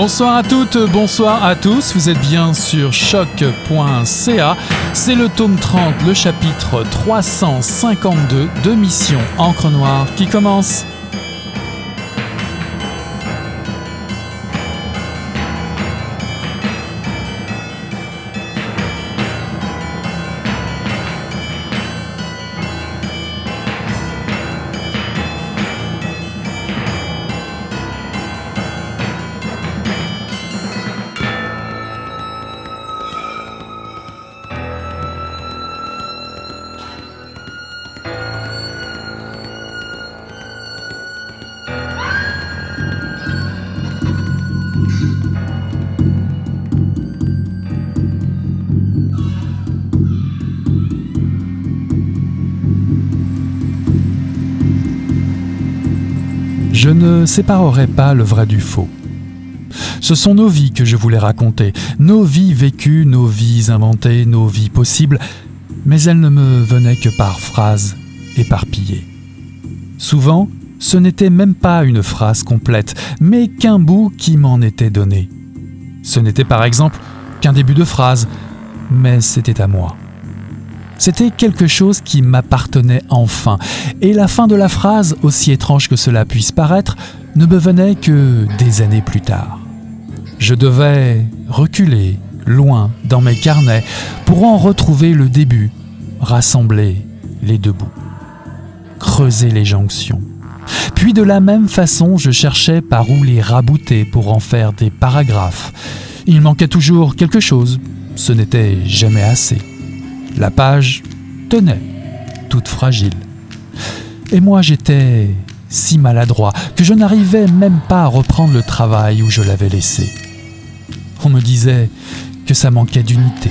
Bonsoir à toutes, bonsoir à tous, vous êtes bien sur choc.ca. C'est le tome 30, le chapitre 352 de Mission Encre Noire qui commence. Je ne séparerai pas le vrai du faux. Ce sont nos vies que je voulais raconter, nos vies vécues, nos vies inventées, nos vies possibles, mais elles ne me venaient que par phrases éparpillées. Souvent, ce n'était même pas une phrase complète, mais qu'un bout qui m'en était donné. Ce n'était par exemple qu'un début de phrase, mais c'était à moi. C'était quelque chose qui m'appartenait enfin, et la fin de la phrase, aussi étrange que cela puisse paraître, ne me venait que des années plus tard. Je devais reculer loin dans mes carnets pour en retrouver le début, rassembler les deux bouts, creuser les jonctions. Puis de la même façon, je cherchais par où les rabouter pour en faire des paragraphes. Il manquait toujours quelque chose, ce n'était jamais assez. La page tenait, toute fragile. Et moi j'étais si maladroit que je n'arrivais même pas à reprendre le travail où je l'avais laissé. On me disait que ça manquait d'unité,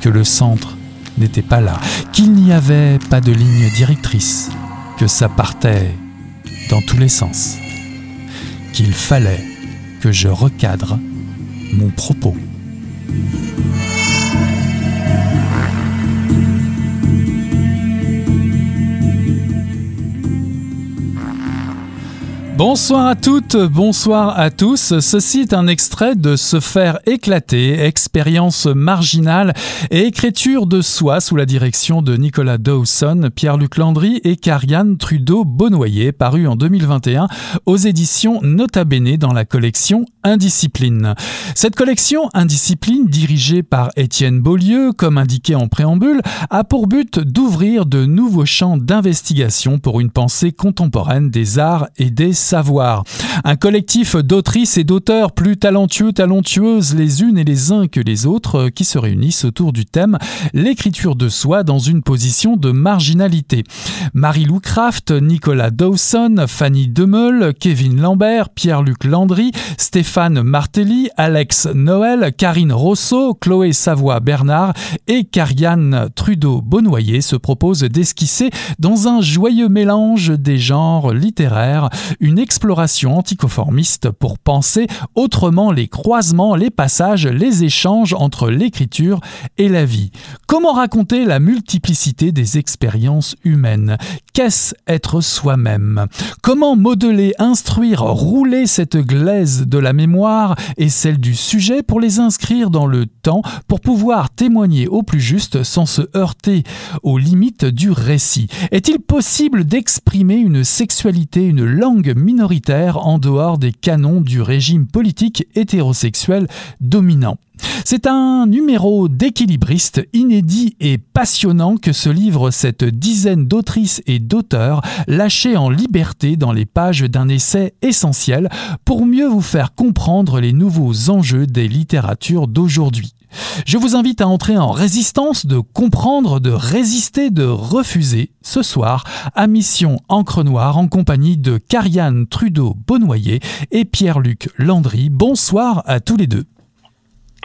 que le centre n'était pas là, qu'il n'y avait pas de ligne directrice, que ça partait dans tous les sens, qu'il fallait que je recadre mon propos. Bonsoir à toutes, bonsoir à tous. Ceci est un extrait de Se faire éclater, expérience marginale et écriture de soi sous la direction de Nicolas Dawson, Pierre-Luc Landry et Carianne Trudeau-Bonnoyer, paru en 2021 aux éditions Nota Bene dans la collection Indiscipline. Cette collection Indiscipline, dirigée par Étienne Beaulieu, comme indiqué en préambule, a pour but d'ouvrir de nouveaux champs d'investigation pour une pensée contemporaine des arts et des savoir. Un collectif d'autrices et d'auteurs plus talentueux, talentueuses les unes et les uns que les autres qui se réunissent autour du thème l'écriture de soi dans une position de marginalité. Marie-Lou Craft, Nicolas Dawson, Fanny Demeul, Kevin Lambert, Pierre-Luc Landry, Stéphane Martelly, Alex Noël, Karine Rousseau, Chloé Savoie-Bernard et Carianne Trudeau-Bonnoyer se proposent d'esquisser dans un joyeux mélange des genres littéraires une exploration anticonformiste pour penser autrement les croisements, les passages, les échanges entre l'écriture et la vie. Comment raconter la multiplicité des expériences humaines? Qu'est-ce être soi-même? Comment modeler, instruire, rouler cette glaise de la mémoire et celle du sujet pour les inscrire dans le temps, pour pouvoir témoigner au plus juste sans se heurter aux limites du récit? Est-il possible d'exprimer une sexualité, une langue minoritaire en dehors des canons du régime politique hétérosexuel dominant. C'est un numéro d'équilibriste inédit et passionnant que se livre cette dizaine d'autrices et d'auteurs lâchés en liberté dans les pages d'un essai essentiel pour mieux vous faire comprendre les nouveaux enjeux des littératures d'aujourd'hui. Je vous invite à entrer en résistance, de comprendre, de résister, de refuser ce soir à Mission Encre Noire en compagnie de Carianne Trudeau-Bonnoyer et Pierre-Luc Landry. Bonsoir à tous les deux.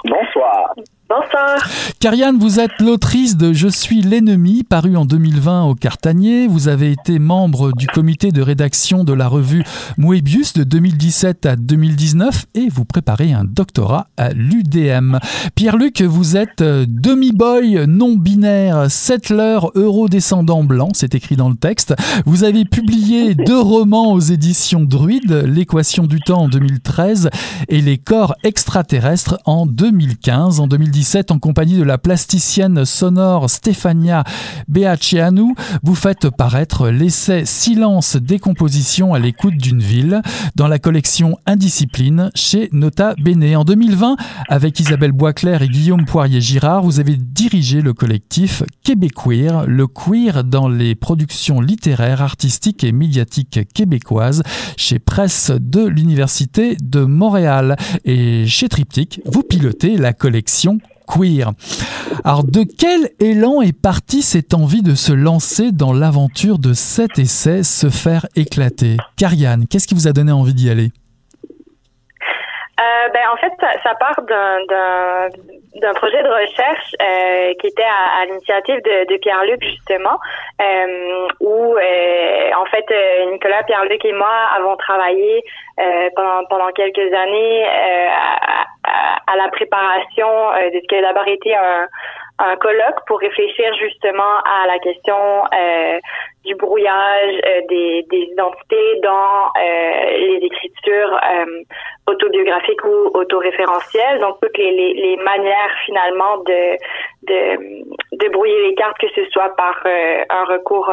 Bonsoir. Bonsoir. Karianne, vous êtes l'autrice de Je suis l'ennemi, paru en 2020 au Cartanier. Vous avez été membre du comité de rédaction de la revue Moebius de 2017 à 2019 et vous préparez un doctorat à l'UDM. Pierre-Luc, vous êtes euh, demi-boy non-binaire, settler euro-descendant blanc, c'est écrit dans le texte. Vous avez publié deux romans aux éditions Druide, L'équation du temps en 2013 et Les corps extraterrestres en 2015. En 2017, en compagnie de la plasticienne sonore Stefania Beaceanu, vous faites paraître l'essai Silence décomposition à l'écoute d'une ville dans la collection Indiscipline chez Nota Bene. En 2020, avec Isabelle Boisclair et Guillaume Poirier-Girard, vous avez dirigé le collectif Québéqueer, le queer dans les productions littéraires, artistiques et médiatiques québécoises chez Presse de l'Université de Montréal. Et chez Triptyque, vous pilotez la collection queer. Alors de quel élan est partie cette envie de se lancer dans l'aventure de cet essai, se faire éclater? Karianne, qu'est-ce qui vous a donné envie d'y aller? Euh, ben, en fait, ça, part d'un projet de recherche euh, qui était à, l'initiative de, Pierre-Luc, justement, euh, où, en fait, Nicolas, Pierre-Luc et moi avons travaillé pendant, pendant quelques années à, à, la préparation de ce qui a d'abord été un, un colloque pour réfléchir justement à la question euh, du brouillage euh, des, des, identités dans euh, les écritures autobiographiques ou autoréférentielles, donc toutes les, les, les, manières finalement de, de, de brouiller les cartes, que ce soit par un recours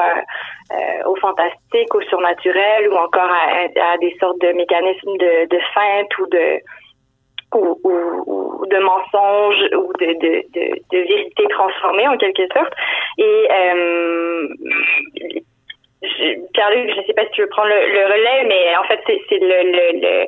au fantastique, au surnaturel ou encore à, à, des sortes de mécanismes de, de feinte ou de ou, ou, de mensonges ou de, de, de, de vérité transformée en quelque sorte. Et euh, Pierre-Luc, je ne sais pas si tu veux prendre le, le relais, mais en fait, c'est le, le, le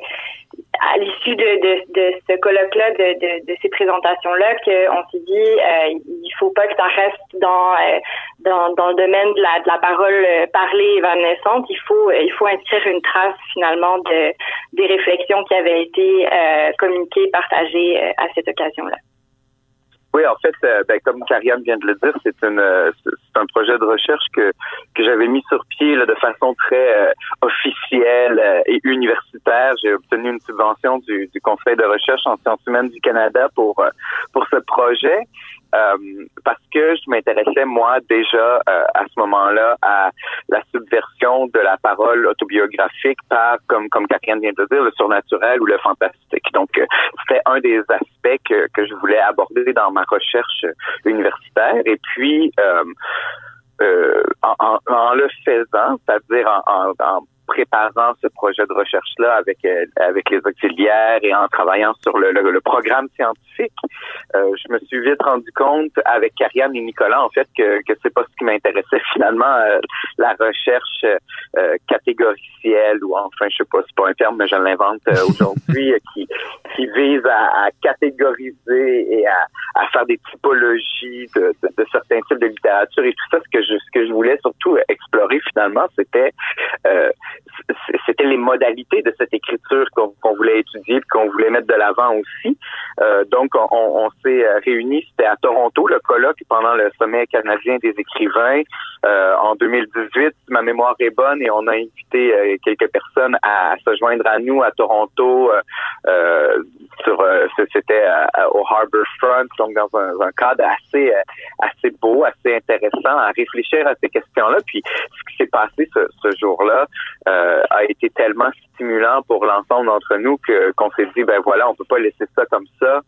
à l'issue de, de, de, ce colloque-là, de, de, de, ces présentations-là, qu'on s'est dit, euh, il faut pas que ça reste dans, euh, dans, dans le domaine de la, de la parole euh, parlée évanescente. Il faut, il faut inscrire une trace finalement de, des réflexions qui avaient été euh, communiquées, partagées à cette occasion-là. Oui, en fait, euh, ben, comme Kariam vient de le dire, c'est une euh, c'est un projet de recherche que que j'avais mis sur pied là, de façon très euh, officielle et universitaire. J'ai obtenu une subvention du, du Conseil de recherche en sciences humaines du Canada pour pour ce projet. Euh, parce que je m'intéressais moi déjà euh, à ce moment-là à la subversion de la parole autobiographique par, comme comme Catherine vient de dire, le surnaturel ou le fantastique. Donc euh, c'était un des aspects que, que je voulais aborder dans ma recherche universitaire. Et puis en, en, le faisant, c'est-à-dire en, en préparant ce projet de recherche-là avec euh, avec les auxiliaires et en travaillant sur le, le, programme scientifique, euh, je me suis vite rendu compte avec Karianne et Nicolas en fait que que c'est pas ce qui m'intéressait finalement euh, la recherche catégoricielle ou enfin je sais pas c'est pas un terme mais je l'invente aujourd'hui qui qui vise à, à, catégoriser et à, à faire des typologies de, de, de, certains types de littérature et tout ça ce que je ce que je voulais surtout explorer finalement c'était c'était les modalités de cette écriture qu'on voulait étudier, qu'on voulait mettre de l'avant aussi. Euh, donc, on, s'est euh, réunis, c'était à Toronto, le colloque pendant le sommet canadien des écrivains euh, en 2018. Si ma mémoire est bonne, et on a invité quelques personnes à, se joindre à nous à Toronto. Sur, c'était au Harbour Front, donc dans un, cadre assez assez beau, assez intéressant à réfléchir à ces questions-là. Puis, ce qui s'est passé ce jour-là, euh, a été tellement stimulant pour l'ensemble d'entre nous que qu'on s'est dit ben voilà on peut pas laisser ça comme ça.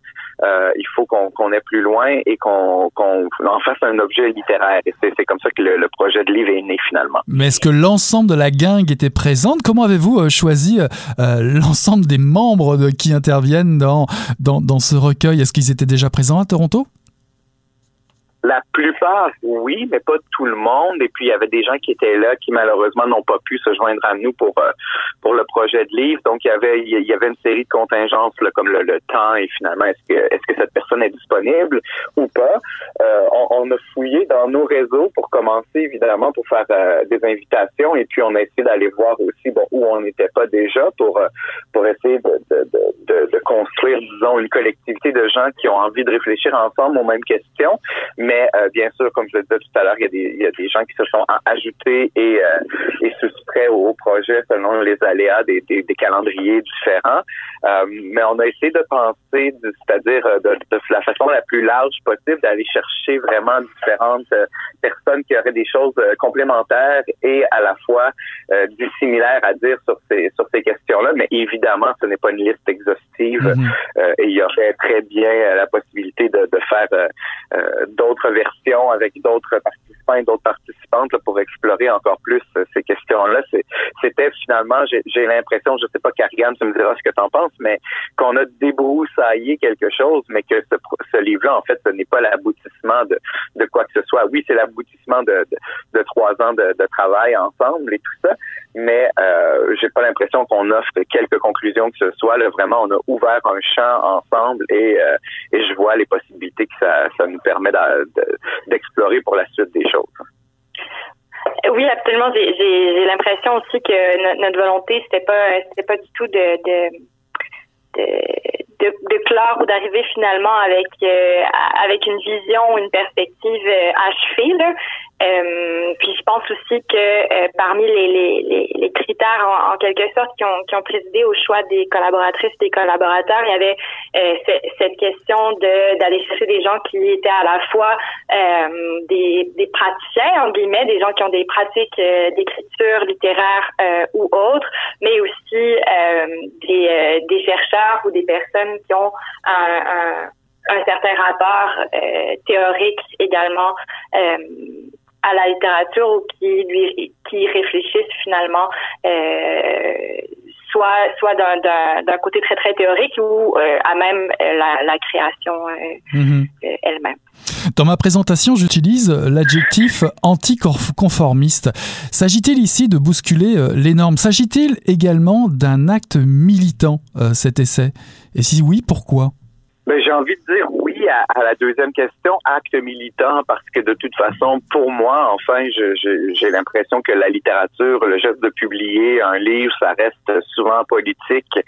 Euh, il faut qu'on qu'on aille plus loin et qu'on qu'on en fasse un objet littéraire. Et c'est comme ça que le, projet de livre est né finalement. Mais est-ce que l'ensemble de la gang était présente? Comment avez-vous euh, choisi l'ensemble des membres qui interviennent dans, dans dans ce recueil? Est-ce qu'ils étaient déjà présents à Toronto? La plupart, oui, mais pas tout le monde. Et puis, il y avait des gens qui étaient là qui, malheureusement, n'ont pas pu se joindre à nous pour euh, pour le projet de livre. Donc, il y avait il y avait une série de contingences comme le, temps et finalement, est-ce que est-ce que cette personne est disponible ou pas. Euh, on, a fouillé dans nos réseaux pour commencer, évidemment, pour faire euh, des invitations. Et puis, on a essayé d'aller voir aussi bon, où on n'était pas déjà pour pour essayer de, de, de, de construire, disons, une collectivité de gens qui ont envie de réfléchir ensemble aux mêmes questions. Mais euh, bien sûr, comme je le disais tout à l'heure, il y, a des, il y a des gens qui se sont ajoutés et, euh, et soustraits au, projet selon les aléas des, des, des calendriers différents. Euh, mais on a essayé de penser, c'est-à-dire de, de, la façon la plus large possible, d'aller chercher vraiment différentes personnes qui auraient des choses complémentaires et à la fois dissimilaires à dire sur ces sur ces questions-là. Mais évidemment, ce n'est pas une liste exhaustive mm-hmm. et il y aurait très bien la possibilité de, de faire euh, d'autres avec d'autres participants et d'autres participantes pour explorer encore plus euh, ces questions-là. C'était finalement, j'ai l'impression, je sais pas, Karianne, tu me diras ce que tu en penses, mais qu'on a débroussaillé quelque chose, mais que ce, ce livre-là, en fait, ce n'est pas l'aboutissement de, de quoi que ce soit. Oui, c'est l'aboutissement de, de, trois ans de, de travail ensemble et tout ça, mais euh, j'ai pas l'impression qu'on offre quelques conclusions que ce soit. Là, vraiment, on a ouvert un champ ensemble et, euh, et je vois les possibilités que ça, ça nous permet d'explorer pour la suite des choses. Oui, absolument. J'ai l'impression aussi que notre, volonté, c'était pas pas du tout de, de de, de, clore ou d'arriver finalement avec euh, avec une vision, une perspective euh, achevée. Là. Euh, puis je pense aussi que euh, parmi les, les, les, critères en, quelque sorte qui ont, qui ont présidé au choix des collaboratrices et des collaborateurs, il y avait euh, cette question de d'aller chercher des gens qui étaient à la fois des, des praticiens, en guillemets, des gens qui ont des pratiques d'écriture littéraire ou autres, mais aussi des, des chercheurs ou des personnes qui ont un, un certain rapport théorique également euh, à la littérature ou qui lui qui réfléchissent finalement euh, soit soit d'un côté très très théorique ou euh, à même la, la création euh, mhm. elle-même. Dans ma présentation, j'utilise l'adjectif anticonformiste. S'agit-il ici de bousculer les normes? S'agit-il également d'un acte militant, cet essai? Et si oui, pourquoi? Ben, J'ai envie de dire à, la deuxième question, acte militant, parce que de toute façon, pour moi, enfin, j'ai l'impression que la littérature, le geste de publier un livre, ça reste souvent politique,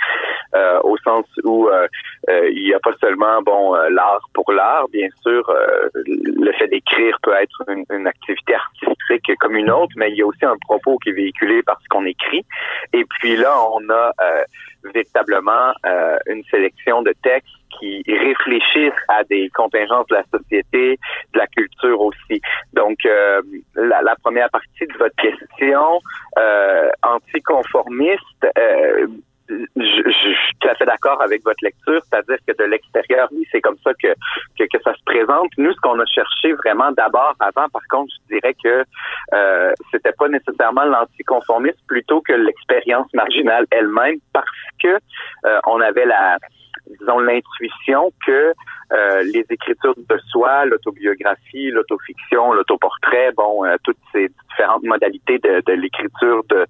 euh, au sens où euh, euh, il n'y a pas seulement bon euh, l'art pour l'art, bien sûr, euh, le fait d'écrire peut être une, une, activité artistique comme une autre, mais il y a aussi un propos qui est véhiculé par ce qu'on écrit. Et puis là, on a véritablement une sélection de textes qui réfléchissent à des contingences de la société, de la culture aussi. Donc, euh, la, la, première partie de votre question, euh, anticonformiste, euh, je, suis tout à fait d'accord avec votre lecture, c'est-à-dire que de l'extérieur, oui, c'est comme ça que, que, que, ça se présente. Nous, ce qu'on a cherché vraiment d'abord, avant, par contre, je dirais que euh, c'était pas nécessairement l'anticonformisme plutôt que l'expérience marginale elle-même, parce que euh, on avait la disons, l'intuition que euh, les écritures de soi, l'autobiographie, l'autofiction, l'autoportrait, bon, euh, toutes ces différentes modalités de, de l'écriture de,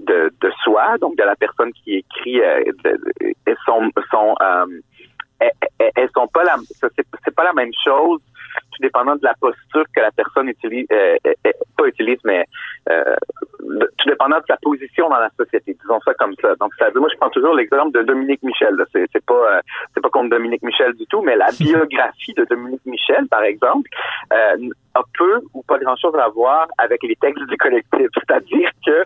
de, de, soi, donc de la personne qui écrit, elles sont, sont elles, sont pas la, c'est pas la même chose tout dépendant de la posture que la personne utilise, euh, euh, euh, pas utilise, mais euh, tout dépendant de sa position dans la société. Disons ça comme ça. Donc, ça, moi, je prends toujours l'exemple de Dominique Michel. C'est, c'est pas, c'est pas contre Dominique Michel du tout, mais la biographie de Dominique Michel, par exemple, a peu ou pas grand-chose à voir avec les textes du collectif. C'est-à-dire que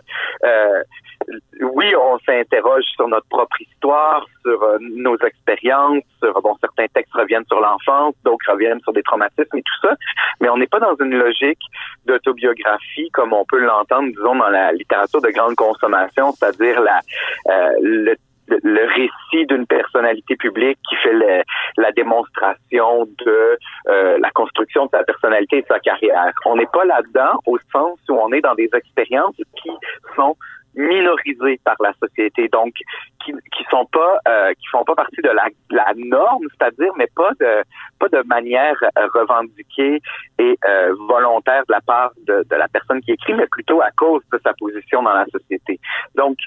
oui, on s'interroge sur notre propre histoire, sur euh, nos expériences, sur bon, certains textes reviennent sur l'enfance, d'autres reviennent sur des traumatismes et tout ça, mais on n'est pas dans une logique d'autobiographie comme on peut l'entendre, disons, dans la littérature de grande consommation, c'est-à-dire la euh, le le récit d'une personnalité publique qui fait la démonstration de euh, la construction de sa personnalité et de sa carrière. On n'est pas là-dedans au sens où on est dans des expériences qui sont minorisés par la société, donc qui qui sont pas euh, qui font pas partie de la, la norme, c'est-à-dire mais pas de pas de manière euh, revendiquée et euh, volontaire de la part de, de la personne qui écrit, mais plutôt à cause de sa position dans la société. Donc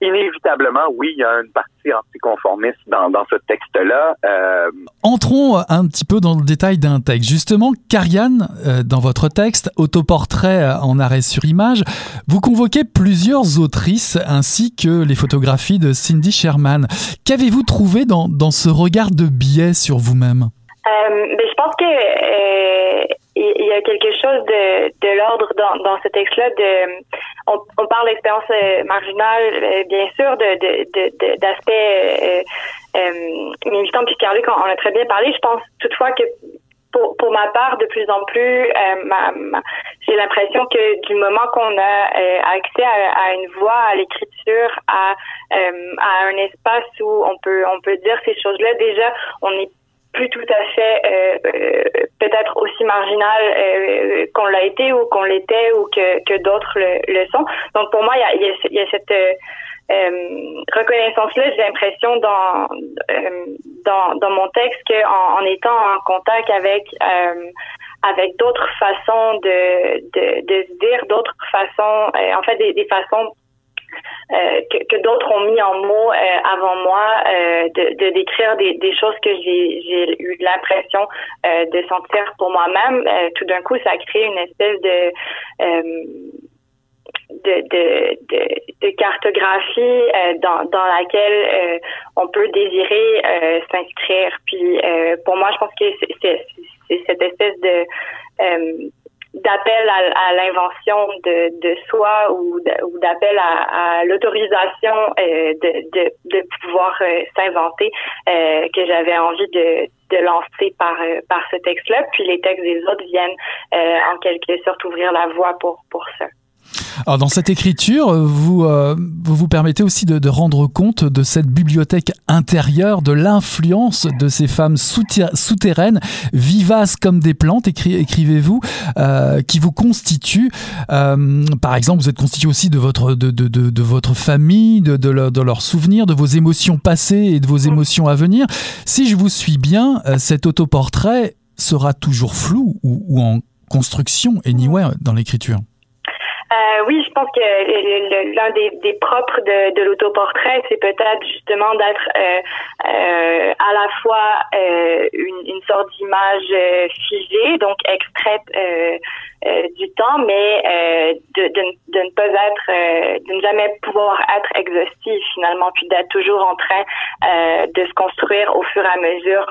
inévitablement, oui, il y a une partie anticonformiste dans, dans ce texte-là. Euh... Entrons un petit peu dans le détail d'un texte. Justement, Karianne, euh, dans votre texte, autoportrait euh, en arrêt sur image, vous convoquez plusieurs autrices ainsi que les photographies de Cindy Sherman. Qu'avez-vous trouvé dans, dans ce regard de biais sur vous-même? Euh, ben, je pense que euh, il y a quelque chose de, de l'ordre dans, dans ce texte-là. De, on, parle d'expérience euh, marginale, euh, bien sûr, de d'aspects euh, militants. Puis Carluc, on, on a très bien parlé. Je pense toutefois que pour, pour ma part, de plus en plus, ma, j'ai l'impression que du moment qu'on a accès à, à, une voix, à l'écriture, à, à un espace où on peut on peut dire ces choses-là, déjà, on est plus tout à fait euh, euh, peut-être aussi marginal euh, qu'on l'a été ou qu'on l'était ou que, que d'autres le, sont. Donc pour moi, il y a, y a, y a cette reconnaissance-là, j'ai l'impression dans, dans, dans mon texte qu'en en étant en contact avec avec d'autres façons de, de, de se dire, d'autres façons, en fait des, des façons euh, que, d'autres ont mis en mots euh, avant moi, euh, de, décrire des, choses que j'ai, eu l'impression de sentir pour moi-même. tout d'un coup, ça a créé une espèce de de, de, cartographie dans, laquelle on peut désirer s'inscrire. Puis pour moi, je pense que c'est cette espèce de d'appel à, l'invention de, de, soi ou d'appel à, l'autorisation euh, de, de, de, pouvoir euh, s'inventer euh, que j'avais envie de, de lancer par, par ce texte-là. Puis les textes des autres viennent en quelque sorte ouvrir la voie pour, pour ça. Alors dans cette écriture, vous euh, vous, vous, permettez aussi de, de, rendre compte de cette bibliothèque intérieure, de l'influence de ces femmes souterraines, vivaces comme des plantes, écri écrivez-vous, euh, qui vous constituent. Euh, par exemple, vous êtes constitué aussi de votre, de, de, de votre famille, de, leur, de leurs souvenirs, de vos émotions passées et de vos émotions à venir. Si je vous suis bien, euh, cet autoportrait sera toujours flou ou, ou en construction, anyway, dans l'écriture. Euh, oui, je pense que l'un des, des, propres de, de l'autoportrait, c'est peut-être justement d'être euh, euh, à la fois euh, une, une, sorte d'image euh, figée, donc extraite euh, du temps, mais de, de, de, ne pas être, de ne jamais pouvoir être exhaustive finalement, puis d'être toujours en train de se construire au fur et à mesure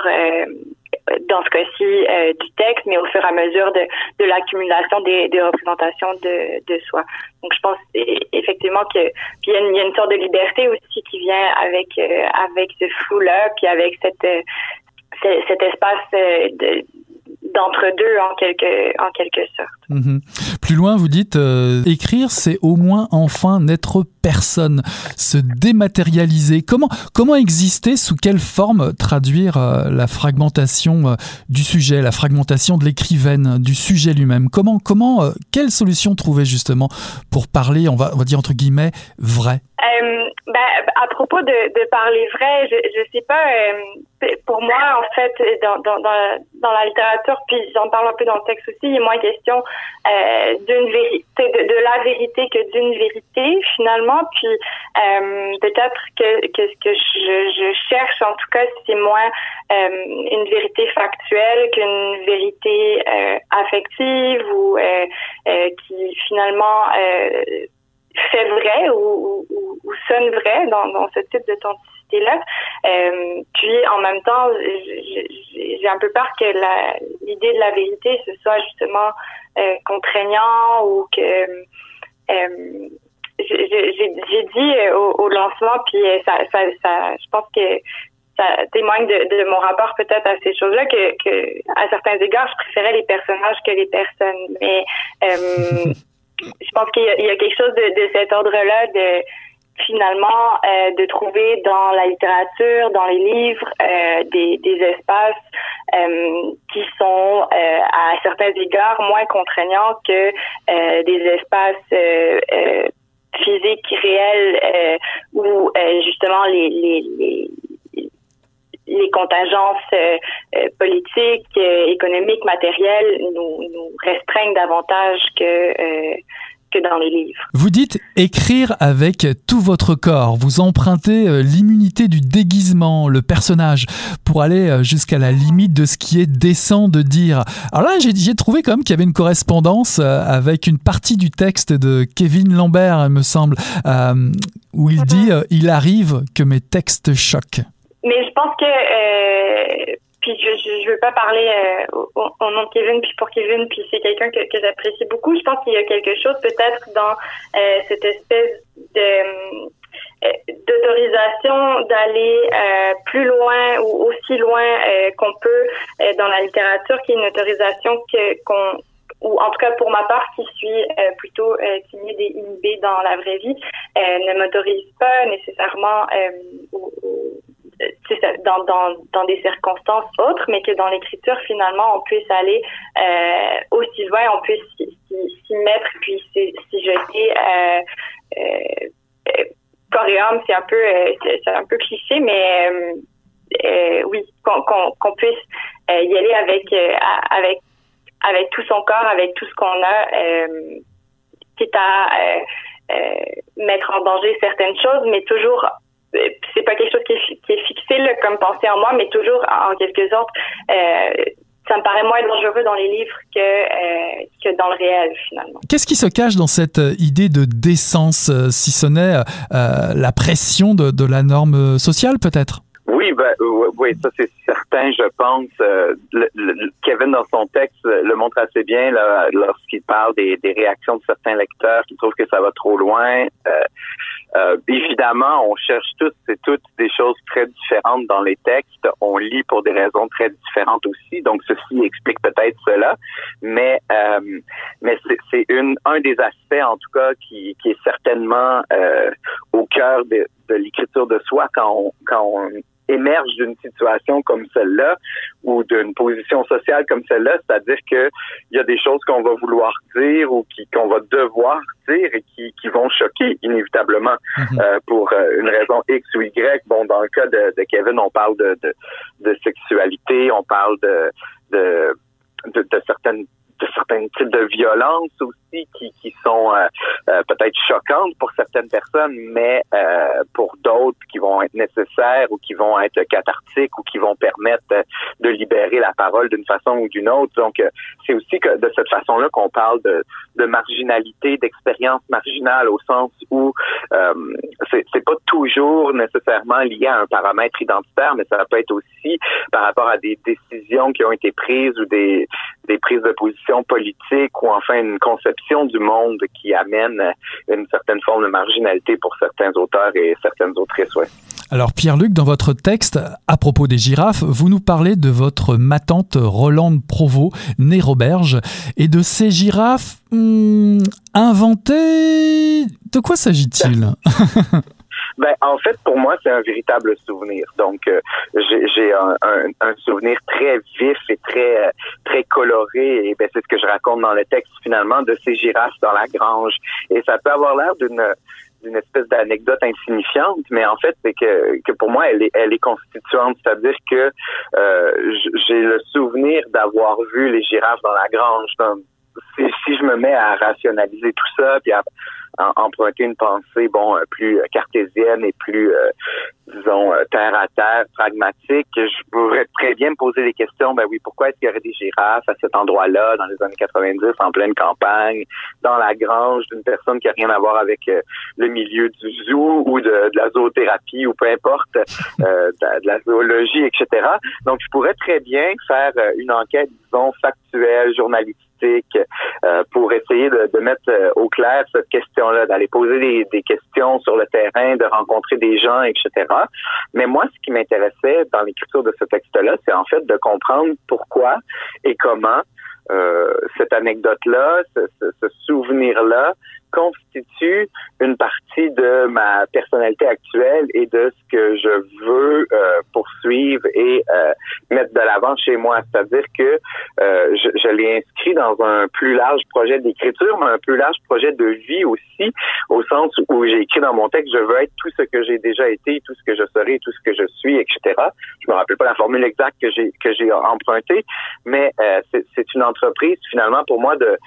dans ce cas-ci euh, du texte, mais au fur et à mesure de, de l'accumulation des, des, représentations de, de soi. Donc je pense effectivement que puis il y, a une, y a une sorte de liberté aussi qui vient avec euh, avec ce flou-là, puis avec cette euh, cet espace de, d'entre-deux en quelque, en quelque sorte. Mhm. Plus loin, vous dites euh, écrire, c'est au moins enfin n'être personne, se dématérialiser. Comment, comment exister Sous quelle forme traduire euh, la fragmentation euh, du sujet, la fragmentation de l'écrivaine, du sujet lui-même? Comment, comment, euh, quelle solution trouver justement pour parler, on va, dire entre guillemets, vrai? Euh, ben, à propos de, parler vrai, je, je sais pas. Euh, pour moi, en fait, dans, la littérature, puis j'en parle un peu dans le texte aussi, il est moins question euh, d'une vérité, de, la vérité que d'une vérité finalement. Puis euh, peut-être que, que ce que je, je, cherche, en tout cas, c'est moins euh, une vérité factuelle qu'une vérité euh, affective ou qui finalement fait vrai ou, sonne vrai dans, dans ce type d'authenticité-là. Euh, puis en même temps, j'ai un peu peur que l'idée de la vérité, ce soit justement euh, contraignant ou que euh, j'ai dit au, au, lancement, puis ça, ça, ça, je pense que ça témoigne de, de mon rapport peut-être à ces choses-là que, que, à certains égards, je préférais les personnages que les personnes. Mais je pense qu'il y, y, a quelque chose de, de cet ordre-là de finalement euh, de trouver dans la littérature, dans les livres, euh, des, des, espaces euh, qui sont à certains égards moins contraignants que des espaces physique réelle où justement les, les, les contingences politiques, économiques, matérielles nous restreignent davantage que que dans les livres. Vous dites écrire avec tout votre corps. Vous empruntez euh, l'immunité du déguisement, le personnage, pour aller euh, jusqu'à la limite de ce qui est décent de dire. Alors là, j'ai trouvé quand même qu'il y avait une correspondance euh, avec une partie du texte de Kevin Lambert, il me semble, où il dit Il arrive que mes textes choquent. Mais je pense que je, je, veux pas parler euh, au, nom de Kevin puis pour Kevin puis c'est quelqu'un que, j'apprécie beaucoup. Je pense qu'il y a quelque chose peut-être dans euh, cette espèce euh, d'autorisation d'aller plus loin ou aussi loin qu'on peut dans la littérature, qui est une autorisation que qu'on ou en tout cas pour ma part qui suis plutôt timide et inhibée dans la vraie vie, ne m'autorise pas nécessairement dans, dans, dans des circonstances autres, mais que dans l'écriture, finalement, on puisse aller euh, aussi loin, on puisse s'y mettre, puis s'y jeter. Euh, euh, coréum, c'est un peu euh, un peu cliché, mais euh, oui, qu'on puisse y aller avec avec avec tout son corps, avec tout ce qu'on a, quitte à mettre en danger certaines choses, mais toujours c'est pas quelque chose qui est, fixé comme pensée en moi, mais toujours en quelque sorte, euh, ça me paraît moins dangereux dans les livres que, euh, que dans le réel finalement. Qu'est-ce qui se cache dans cette euh, idée de décence, si ce n'est la pression de, de la norme sociale peut-être? Oui, ben, oui, ça c'est certain, je pense. Kevin, dans son texte, le montre assez bien lorsqu'il parle des, des, réactions de certains lecteurs qui trouvent que ça va trop loin. Euh, évidemment, on cherche tous, c'est toutes des choses très différentes dans les textes. On lit pour des raisons très différentes aussi, donc ceci explique peut-être cela. Mais euh, mais c'est un des aspects en tout cas qui, qui est certainement euh, au cœur de, de l'écriture de soi quand on, quand on émerge d'une situation comme celle-là ou d'une position sociale comme celle-là, c'est-à-dire que il y a des choses qu'on va vouloir dire ou qui qu'on va devoir dire et qui, qui vont choquer inévitablement mhm. euh, pour euh, une raison X ou Y. Bon, dans le cas de, de Kevin, on parle de, de, de sexualité, on parle de, de, de, de certaines de certains types de violences aussi qui, qui sont euh, euh, peut-être choquantes pour certaines personnes, mais euh, pour d'autres qui vont être nécessaires ou qui vont être cathartiques ou qui vont permettre de libérer la parole d'une façon ou d'une autre. Donc, c'est aussi que de cette façon-là qu'on parle de, de marginalité, d'expérience marginale au sens où euh, c'est pas toujours nécessairement lié à un paramètre identitaire, mais ça peut être aussi par rapport à des décisions qui ont été prises ou des, des prises de position politiques ou enfin une conception du monde qui amène une certaine forme de marginalité pour certains auteurs et certaines autrices. Ouais. Alors Pierre-Luc, dans votre texte à propos des girafes, vous nous parlez de votre matante Rolande Provost, née Roberge, et de ces girafes hmm, inventées. De quoi s'agit-il? Ben, en fait, pour moi, c'est un véritable souvenir. Donc, euh, j'ai un, un, souvenir très vif et très euh, très coloré. Et ben, c'est ce que je raconte dans le texte finalement de ces girafes dans la grange. Et ça peut avoir l'air d'une d'une espèce d'anecdote insignifiante, mais en fait, c'est que, que pour moi, elle est, elle est constituante. C'est-à-dire que euh, j'ai le souvenir d'avoir vu les girafes dans la grange. si, si, je me mets à rationaliser tout ça, puis à, emprunter une pensée bon euh, plus cartésienne et plus euh, disons euh, terre à terre pragmatique je pourrais très bien me poser des questions. Ben oui pourquoi est-ce qu'il y aurait des girafes à cet endroit-là dans les années 90 en pleine campagne dans la grange d'une personne qui a rien à voir avec le milieu du zoo ou de, la zoothérapie ou peu importe de, de, la zoologie etc donc je pourrais très bien faire une enquête disons factuelle journalistique euh, pour essayer de, de, mettre euh, au clair cette question-là, d'aller poser des, des, questions sur le terrain, de rencontrer des gens, etc. Mais moi, ce qui m'intéressait dans l'écriture de ce texte-là, c'est en fait de comprendre pourquoi et comment euh, cette anecdote-là, ce, ce, ce souvenir-là, constitue une partie de ma personnalité actuelle et de ce que je veux euh, poursuivre et euh, mettre de l'avant chez moi. C'est-à-dire que euh, je, je l'ai inscrit dans un plus large projet d'écriture, mais un plus large projet de vie aussi, au sens où j'ai écrit dans mon texte, je veux être tout ce que j'ai déjà été, tout ce que je serai, tout ce que je suis, etc. Je me rappelle pas la formule exacte que j'ai que j'ai empruntée, mais c'est une entreprise finalement pour moi de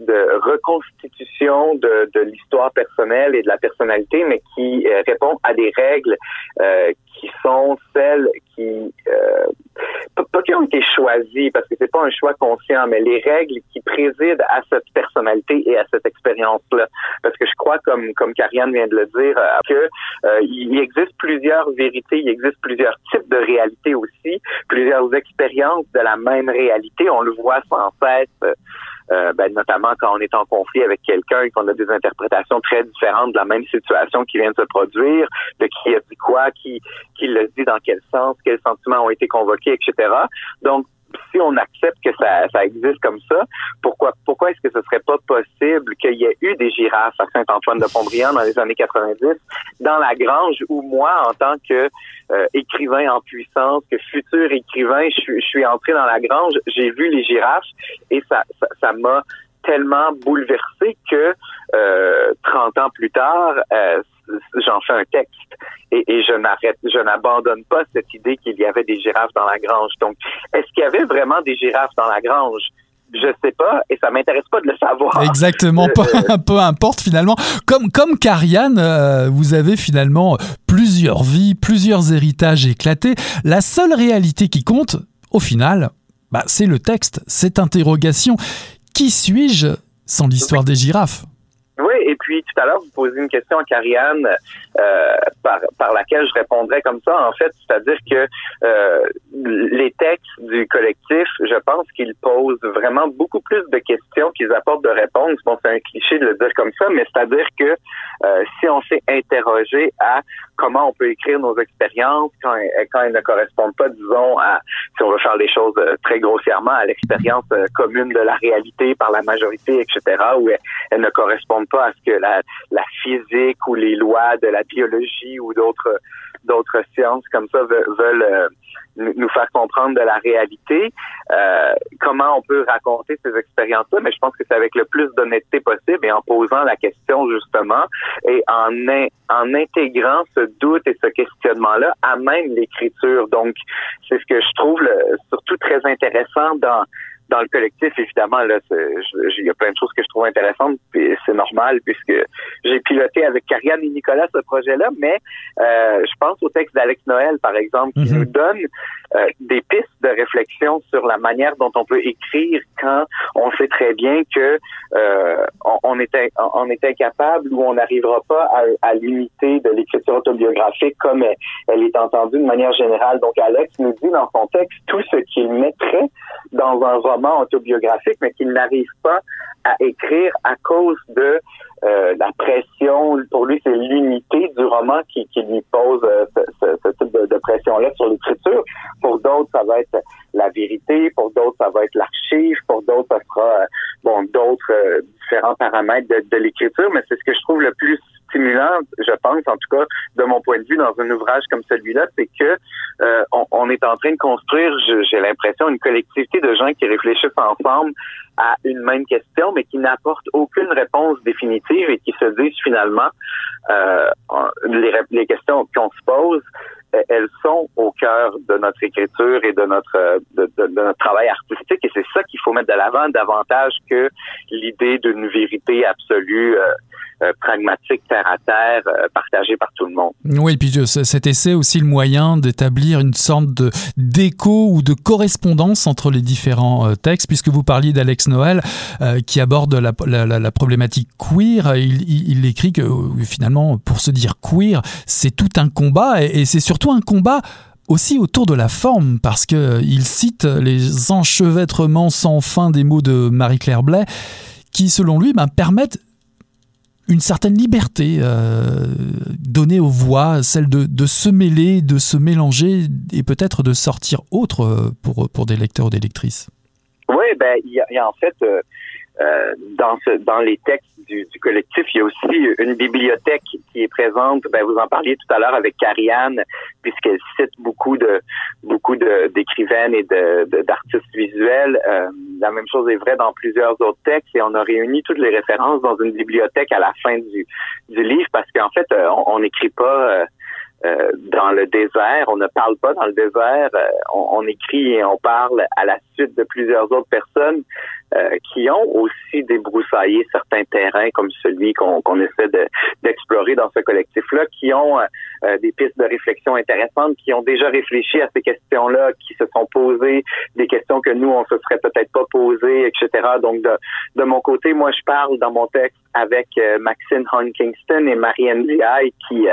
de reconstitution de, de l'histoire personnelle et de la personnalité, mais qui euh, répond à des règles euh, qui sont celles qui euh, pas qui ont été choisies parce que c'est pas un choix conscient, mais les règles qui président à cette personnalité et à cette expérience-là. Parce que je crois, comme comme Karianne vient de le dire, euh, que euh, il existe plusieurs vérités, il existe plusieurs types de réalités aussi, plusieurs expériences de la même réalité. On le voit sans cesse. Euh, ben, notamment quand on est en conflit avec quelqu'un et qu'on a des interprétations très différentes de la même situation qui vient de se produire, de qui a dit quoi, qui, qui l'a dit dans quel sens, quels sentiments ont été convoqués, etc. Donc, si on accepte que ça, ça existe comme ça, pourquoi pourquoi est-ce que ce serait pas possible qu'il y ait eu des girafes à Saint-Antoine de Pont-Briand dans les années 90, dans la grange où moi, en tant que euh, écrivain en puissance, que futur écrivain, je, suis entré dans la grange, j'ai vu les girafes et ça ça m'a tellement bouleversé que euh, 30 ans plus tard, euh, j'en fais un texte et, et je n'arrête, je n'abandonne pas cette idée qu'il y avait des girafes dans la grange. Donc, est-ce qu'il y avait vraiment des girafes dans la grange? je sais pas et ça m'intéresse pas de le savoir. Exactement, peu, peu importe finalement. Comme comme Karianne, euh, vous avez finalement plusieurs vies, plusieurs héritages éclatés. La seule réalité qui compte, au final, bah, c'est le texte, cette interrogation. Qui suis-je sans l'histoire des girafes? Oui, et puis tout à l'heure, vous posez une question à Karianne euh, par, laquelle je répondrais comme ça, en fait, c'est-à-dire que euh, les textes du collectif, je pense qu'ils posent vraiment beaucoup plus de questions qu'ils apportent de réponses. Bon, c'est un cliché de le dire comme ça, mais c'est-à-dire que euh, si on s'est interrogé à comment on peut écrire nos expériences quand elles ne correspondent pas, disons, à, faire les choses très grossièrement, à l'expérience commune de la réalité par la majorité, etc., où elles ne correspondent pas à ce que la, la physique ou les lois de la biologie ou d'autres d'autres sciences comme ça veulent, euh, nous faire comprendre de la réalité. Euh, comment on peut raconter ces expériences-là, mais je pense que c'est avec le plus d'honnêteté possible et en posant la question justement et en, en intégrant ce doute et ce questionnement-là à même l'écriture. Donc, c'est ce que je trouve surtout très intéressant dans dans le collectif, évidemment, là, il y a plein de choses que je trouve intéressantes, puis c'est normal puisque j'ai piloté avec Karianne et Nicolas ce projet-là, mais euh, je pense au texte d'Alex Noël, par exemple, qui mhm. nous donne euh, des pistes de réflexion sur la manière dont on peut écrire quand on sait très bien que euh, on, est on est incapable ou on n'arrivera pas à, à limiter de l'écriture autobiographique comme elle, elle est entendue de manière générale. Donc Alex nous dit dans son texte tout ce qu'il mettrait dans un roman autobiographique, mais qu'il n'arrive pas à écrire à cause de euh, la pression. Pour lui, c'est l'unité du roman qui, lui pose euh, ce, type de, pression-là sur l'écriture. Pour d'autres, ça va être la vérité. Pour d'autres, ça va être l'archive. Pour d'autres, ça sera euh, bon d'autres différents paramètres de, l'écriture. Mais c'est ce que je trouve le plus stimulant, je pense, en tout cas, de mon point de vue, dans un ouvrage comme celui-là, c'est que euh, on, est en train de construire, j'ai l'impression, une collectivité de gens qui réfléchissent ensemble à une même question, mais qui n'apportent aucune réponse définitive et qui se disent finalement euh, les questions qu'on se pose, elles sont au cœur de notre écriture et de notre de, de, notre travail artistique. Et c'est ça qu'il faut mettre de l'avant davantage que l'idée d'une vérité absolue euh, euh, pragmatique, terre à terre, euh, partagé par tout le monde. Oui, puis cet essai aussi le moyen d'établir une sorte de d'écho ou de correspondance entre les différents euh, textes, puisque vous parliez d'Alex Noël qui aborde la, problématique queer. Il, écrit que finalement, pour se dire queer, c'est tout un combat et, et c'est surtout un combat aussi autour de la forme, parce qu'il cite les enchevêtrements sans fin des mots de Marie-Claire Blais, qui, selon lui, ben, permettent une certaine liberté euh, donnée aux voix, celle de, de, se mêler, de se mélanger et peut-être de sortir autre euh, pour, pour des lecteurs ou des lectrices. Oui, ben, il y, a, en fait, euh, euh, dans ce, dans les textes du, du, collectif, il y a aussi une bibliothèque qui est présente. Ben, vous en parliez tout à l'heure avec Carianne, puisqu'elle cite beaucoup de beaucoup d'écrivaines et de, d'artistes visuels. Euh, la même chose est vraie dans plusieurs autres textes et on a réuni toutes les références dans une bibliothèque à la fin du, du livre parce qu'en fait, euh, on n'écrit pas euh, dans le désert. On ne parle pas dans le désert. Euh, on, écrit et on parle à la suite de plusieurs autres personnes euh, qui ont aussi débroussaillé certains terrains comme celui qu'on essaie d'explorer dans ce collectif-là, qui ont des pistes de réflexion intéressantes, qui ont déjà réfléchi à ces questions-là, qui se sont posées des questions que nous, on se serait peut-être pas posées, etc. Donc, de, de mon côté, moi, je parle dans mon texte avec Maxine Hunt Kingston et Marianne Diaye qui,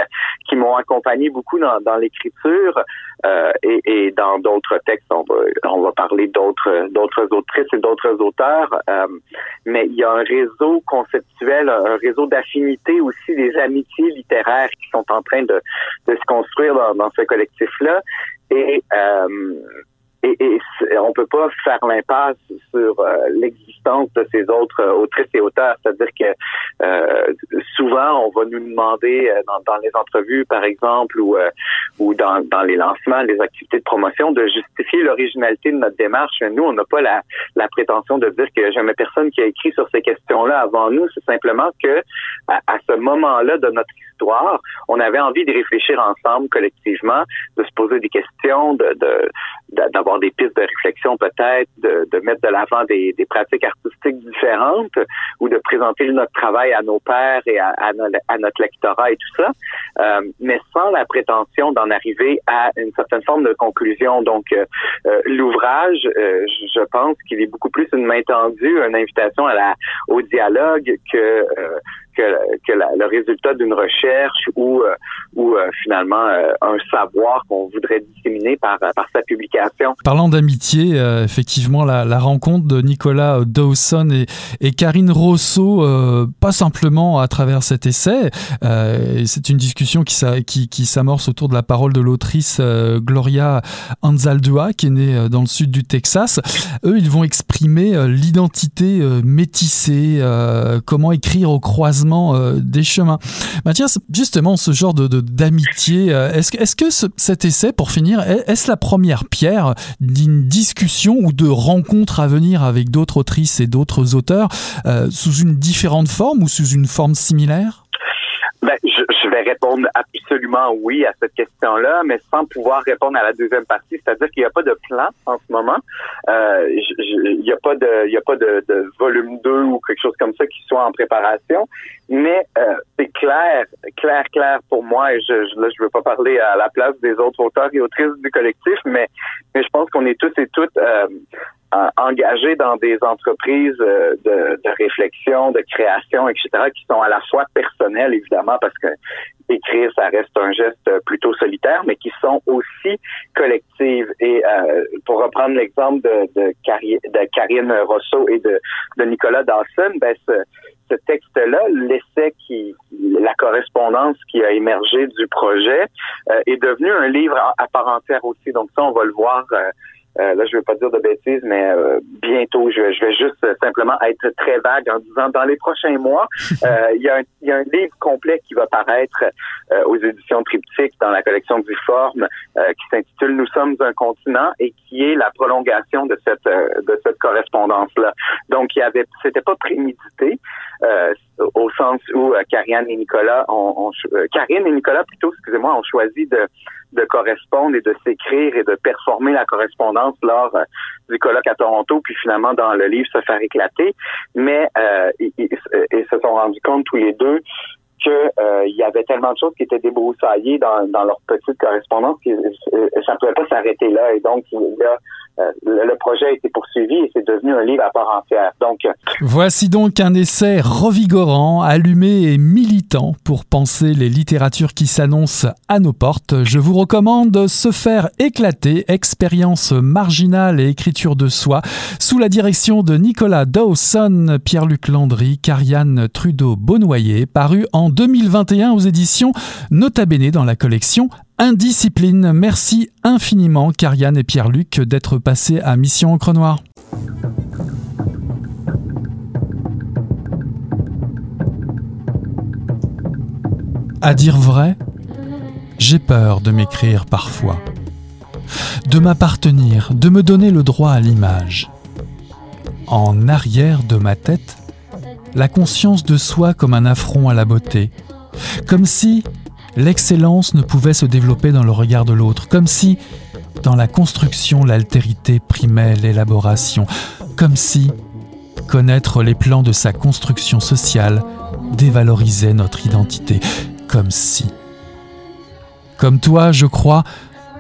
qui m'ont accompagné beaucoup dans, dans l'écriture euh, et, et, dans d'autres textes. On va, on va parler d'autres d'autres autrices et d'autres auteurs, euh, mais il y a un réseau conceptuel, un réseau d'affinités aussi, des amitiés littéraires qui sont en train de, de se construire dans, dans ce collectif-là. Et euh, et, on peut pas faire l'impasse sur euh, l'existence de ces autres euh, autrices et auteurs. C'est-à-dire que euh, souvent, on va nous demander dans, les entrevues, par exemple, ou, dans, les lancements, les activités de promotion, de justifier l'originalité de notre démarche. Nous, on n'a pas la, prétention de dire que jamais personne qui a écrit sur ces questions-là avant nous. C'est simplement que à, à ce moment-là de notre histoire, on avait envie de réfléchir ensemble collectivement, de se poser des questions, d'avoir des pistes de réflexion peut-être, de, de mettre de l'avant des, des, pratiques artistiques différentes ou de présenter notre travail à nos pairs et à, à, notre lectorat et tout ça, euh, mais sans la prétention d'en arriver à une certaine forme de conclusion. Donc, euh, euh l'ouvrage, euh, je pense qu'il est beaucoup plus une main tendue, une invitation à la, au dialogue que que, le résultat d'une recherche ou, euh, euh, finalement euh, un savoir qu'on voudrait disséminer par, sa publication. Parlant d'amitié, effectivement, la, rencontre de Nicolas Dawson et, Karine Rousseau, pas simplement à travers cet essai, c'est une discussion qui s'amorce autour de la parole de l'autrice Gloria Anzaldúa, qui est née dans le sud du Texas. Eux, ils vont exprimer l'identité métissée, comment écrire au croisement euh, des chemins. Mathias, justement, ce genre de d'amitié, euh, est-ce que, est-ce que cet essai, pour finir, est-ce la première pierre d'une discussion ou de rencontre à venir avec d'autres autrices et d'autres auteurs euh, sous une différente forme ou sous une forme similaire? Ben, je, je, vais répondre absolument oui à cette question-là, mais sans pouvoir répondre à la deuxième partie, c'est-à-dire qu'il n'y a pas de plan en ce moment. Euh, il n'y a pas de, il y a pas de, de, volume 2 ou quelque chose comme ça qui soit en préparation, mais euh, clair, clair, clair pour moi. Et je, je, là, je veux pas parler à la place des autres auteurs et autrices du collectif, mais, mais je pense qu'on est tous et toutes euh, engagés dans des entreprises euh, de, de, réflexion, de création, etc., qui sont à la fois personnelles, évidemment, parce que écrire, ça reste un geste plutôt solitaire, mais qui sont aussi collectives. Et euh, pour reprendre l'exemple de, de, de, Karine Rousseau et de, de Nicolas Dawson, ben ce, ce texte-là, l'essai qui, la correspondance qui a émergé du projet, euh, est devenu un livre à, part entière aussi. Donc ça, on va le voir euh, là, je ne veux pas dire de bêtises, mais euh, bientôt, je, je, vais juste simplement être très vague en disant dans les prochains mois, euh, il y, a un, y, a un livre complet qui va paraître aux éditions Triptyque dans la collection du Forme qui s'intitule Nous sommes un continent et qui est la prolongation de cette de cette correspondance-là. Donc, il y avait, c'était pas prémédité au sens où Karine et Nicolas ont, ont Karine et Nicolas plutôt, excusez-moi, ont choisi de de correspondre et de s'écrire et de performer la correspondance lors euh, du colloque à Toronto, puis finalement dans le livre se faire éclater. Mais euh, ils, se sont rendus compte tous les deux qu'il euh, y avait tellement de choses qui étaient débroussaillées dans, dans leur petite correspondance que ça ne pouvait pas s'arrêter là. Et donc, il y a euh, le projet a été poursuivi et c'est devenu un livre à part entière. Euh, Voici donc un essai revigorant, allumé et militant pour penser les littératures qui s'annoncent à nos portes. Je vous recommande Se faire éclater, expérience marginale et écriture de soi, sous la direction de Nicolas Dawson, Pierre-Luc Landry, Carianne Trudeau-Bonnoyer, paru en 2021 aux éditions Nota Bene dans la collection Indiscipline. Merci infiniment, Karianne et Pierre-Luc, d'être passés à Mission Encre Noire. À dire vrai, j'ai peur de m'écrire parfois, de m'appartenir, de me donner le droit à l'image. En arrière de ma tête, la conscience de soi comme un affront à la beauté, comme si l'excellence ne pouvait se développer dans le regard de l'autre, comme si dans la construction l'altérité primait l'élaboration, comme si connaître les plans de sa construction sociale dévalorisait notre identité, comme si. Comme toi, je crois,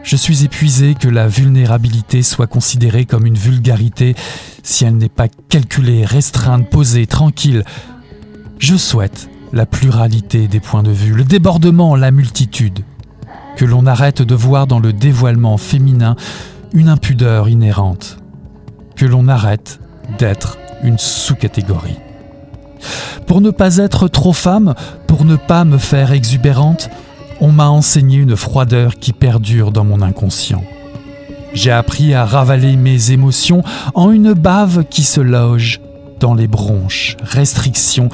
je suis épuisé que la vulnérabilité soit considérée comme une vulgarité si elle n'est pas calculée, restreinte, posée, tranquille. Je souhaite la pluralité des points de vue, le débordement, la multitude. Que l'on arrête de voir dans le dévoilement féminin une impudeur inhérente. Que l'on arrête d'être une sous-catégorie. Pour ne pas être trop femme, pour ne pas me faire exubérante, on m'a enseigné une froideur qui perdure dans mon inconscient. J'ai appris à ravaler mes émotions en une bave qui se loge dans les bronches, restrictions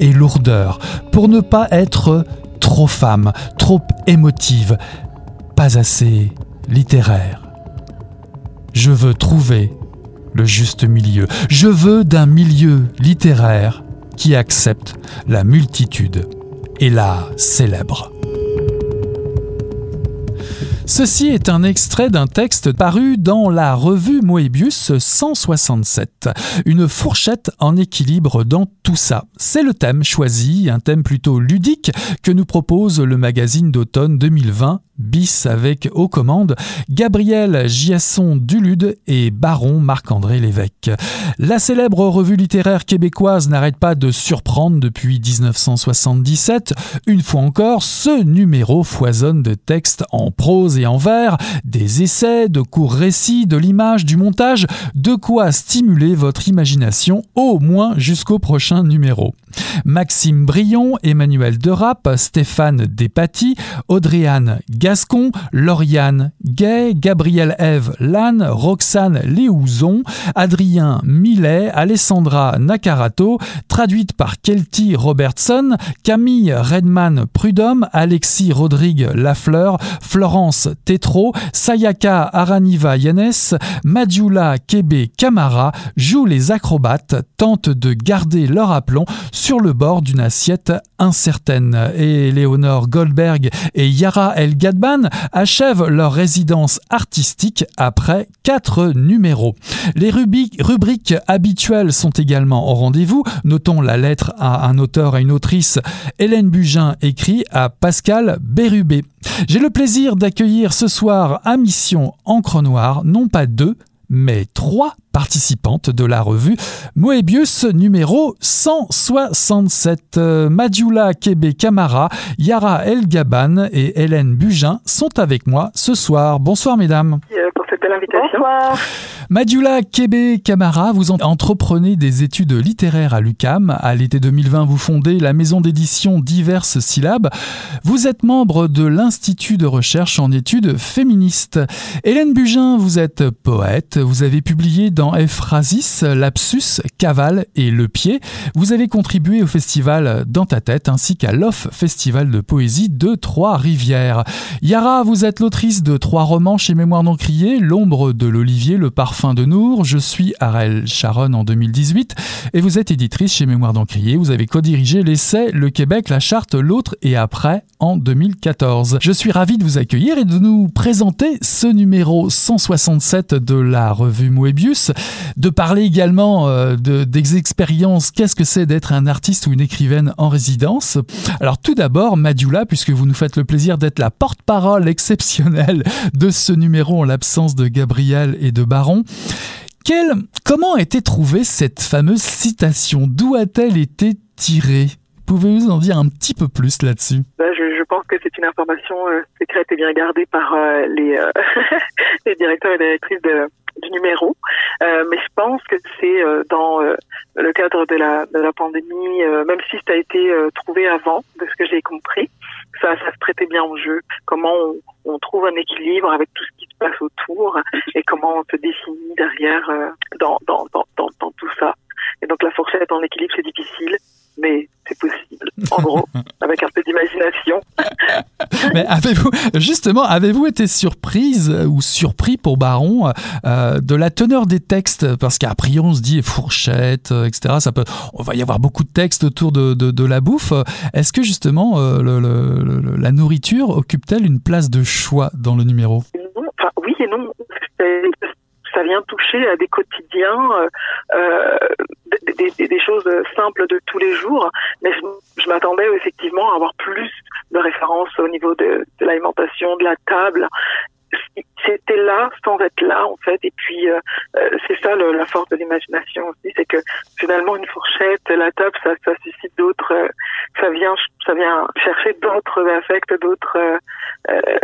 et lourdeur, pour ne pas être trop femme, trop émotive, pas assez littéraire. Je veux trouver le juste milieu. Je veux d'un milieu littéraire qui accepte la multitude et la célèbre. Ceci est un extrait d'un texte paru dans la revue Moebius 167. Une fourchette en équilibre dans tout ça. C'est le thème choisi, un thème plutôt ludique que nous propose le magazine d'automne 2020 bis avec aux commandes Gabriel Giasson Dulude et Baron Marc-André Lévesque. La célèbre revue littéraire québécoise n'arrête pas de surprendre depuis 1977. Une fois encore, ce numéro foisonne de textes en prose et en vers, des essais, de courts récits, de l'image, du montage, de quoi stimuler votre imagination au moins jusqu'au prochain numéro. Maxime Brion, Emmanuel Derap, Stéphane Despaty, Audrey-Anne Gascon, Lauriane Gay, Gabriel Eve Lannes, Roxane Léouzon, Adrien Millet, Alessandra Nakarato, traduite par Kelty Robertson, Camille Redman Prudhomme, Alexis Rodrigue Lafleur, Florence Tétro, Sayaka Araniva Yanes, Madjula Kebe Kamara jouent les acrobates, tentent de garder leur aplomb sur le bord d'une assiette incertaine. Et Léonore Goldberg et Yara El Achèvent leur résidence artistique après quatre numéros. Les rubriques habituelles sont également au rendez-vous. Notons la lettre à un auteur et une autrice. Hélène Bugin écrit à Pascal Bérubé. J'ai le plaisir d'accueillir ce soir à Mission Encre Noire, non pas deux, mais trois participantes de la revue Moebius numéro 167. Madjula Kebe Kamara, Yara El Gaban et Hélène Bugin sont avec moi ce soir. Bonsoir mesdames. Euh, pour cette belle invitation. Bonsoir. Madjula Kebe Kamara, vous entreprenez des études littéraires à l'UCAM. À l'été 2020, vous fondez la maison d'édition Diverses Syllabes. Vous êtes membre de l'Institut de recherche en études féministes. Hélène Bugin, vous êtes poète. Vous avez publié dans dans Ephrasis, Lapsus, Cavale et Le Pied. Vous avez contribué au festival Dans ta tête ainsi qu'à l'OFF Festival de poésie de Trois-Rivières. Yara, vous êtes l'autrice de trois romans chez Mémoire d'Encrier, L'ombre de l'Olivier, Le parfum de Nour, Je suis Arel Sharon en 2018 et vous êtes éditrice chez Mémoire d'Encrier. Vous avez co-dirigé l'essai Le Québec, la charte, l'autre et après en 2014. Je suis ravi de vous accueillir et de nous présenter ce numéro 167 de la revue Moebius de parler également euh, des expériences, qu'est-ce que c'est d'être un artiste ou une écrivaine en résidence? Alors tout d'abord, Madjula, puisque vous nous faites le plaisir d'être la porte-parole exceptionnelle de ce numéro en l'absence de Gabriel et de Baron. comment a été trouvée cette fameuse citation? D'où a-t-elle été tirée? Pouvez-vous en dire un petit peu plus là-dessus? Ben, je, pense que c'est une information euh, secrète et bien gardée par euh, les, les directeurs et directrices de, du numéro, euh, mais je pense que c'est euh, dans euh, le cadre de la, de la pandémie, même si ça a été trouvé avant, de ce que j'ai compris, ça, ça se prêtait bien au jeu. Comment on, on, trouve un équilibre avec tout ce qui se passe autour et comment on se définit derrière dans, dans, dans, dans, dans tout ça. Et donc la fourchette en équilibre, c'est difficile, mais c'est possible. En gros, avec un peu d'imagination. Mais avez-vous, justement, avez-vous été surprise ou surpris pour Baron euh, de la teneur des textes? Parce qu'à priori, on se dit fourchette, euh, etc. Ça peut, on va y avoir beaucoup de textes autour de, de, la bouffe. Est-ce que justement, euh, le, la nourriture occupe-t-elle une place de choix dans le numéro? Oui et non ça vient toucher à des quotidiens, euh, des, des, choses simples de tous les jours. Mais je, m'attendais effectivement à avoir plus de références au niveau de l'alimentation, de la table c'était là sans être là en fait. Et puis euh, euh, c'est ça le, la force de l'imagination aussi c'est que finalement une fourchette la table ça, ça suscite d'autres euh, ça vient ça vient chercher d'autres affects d'autres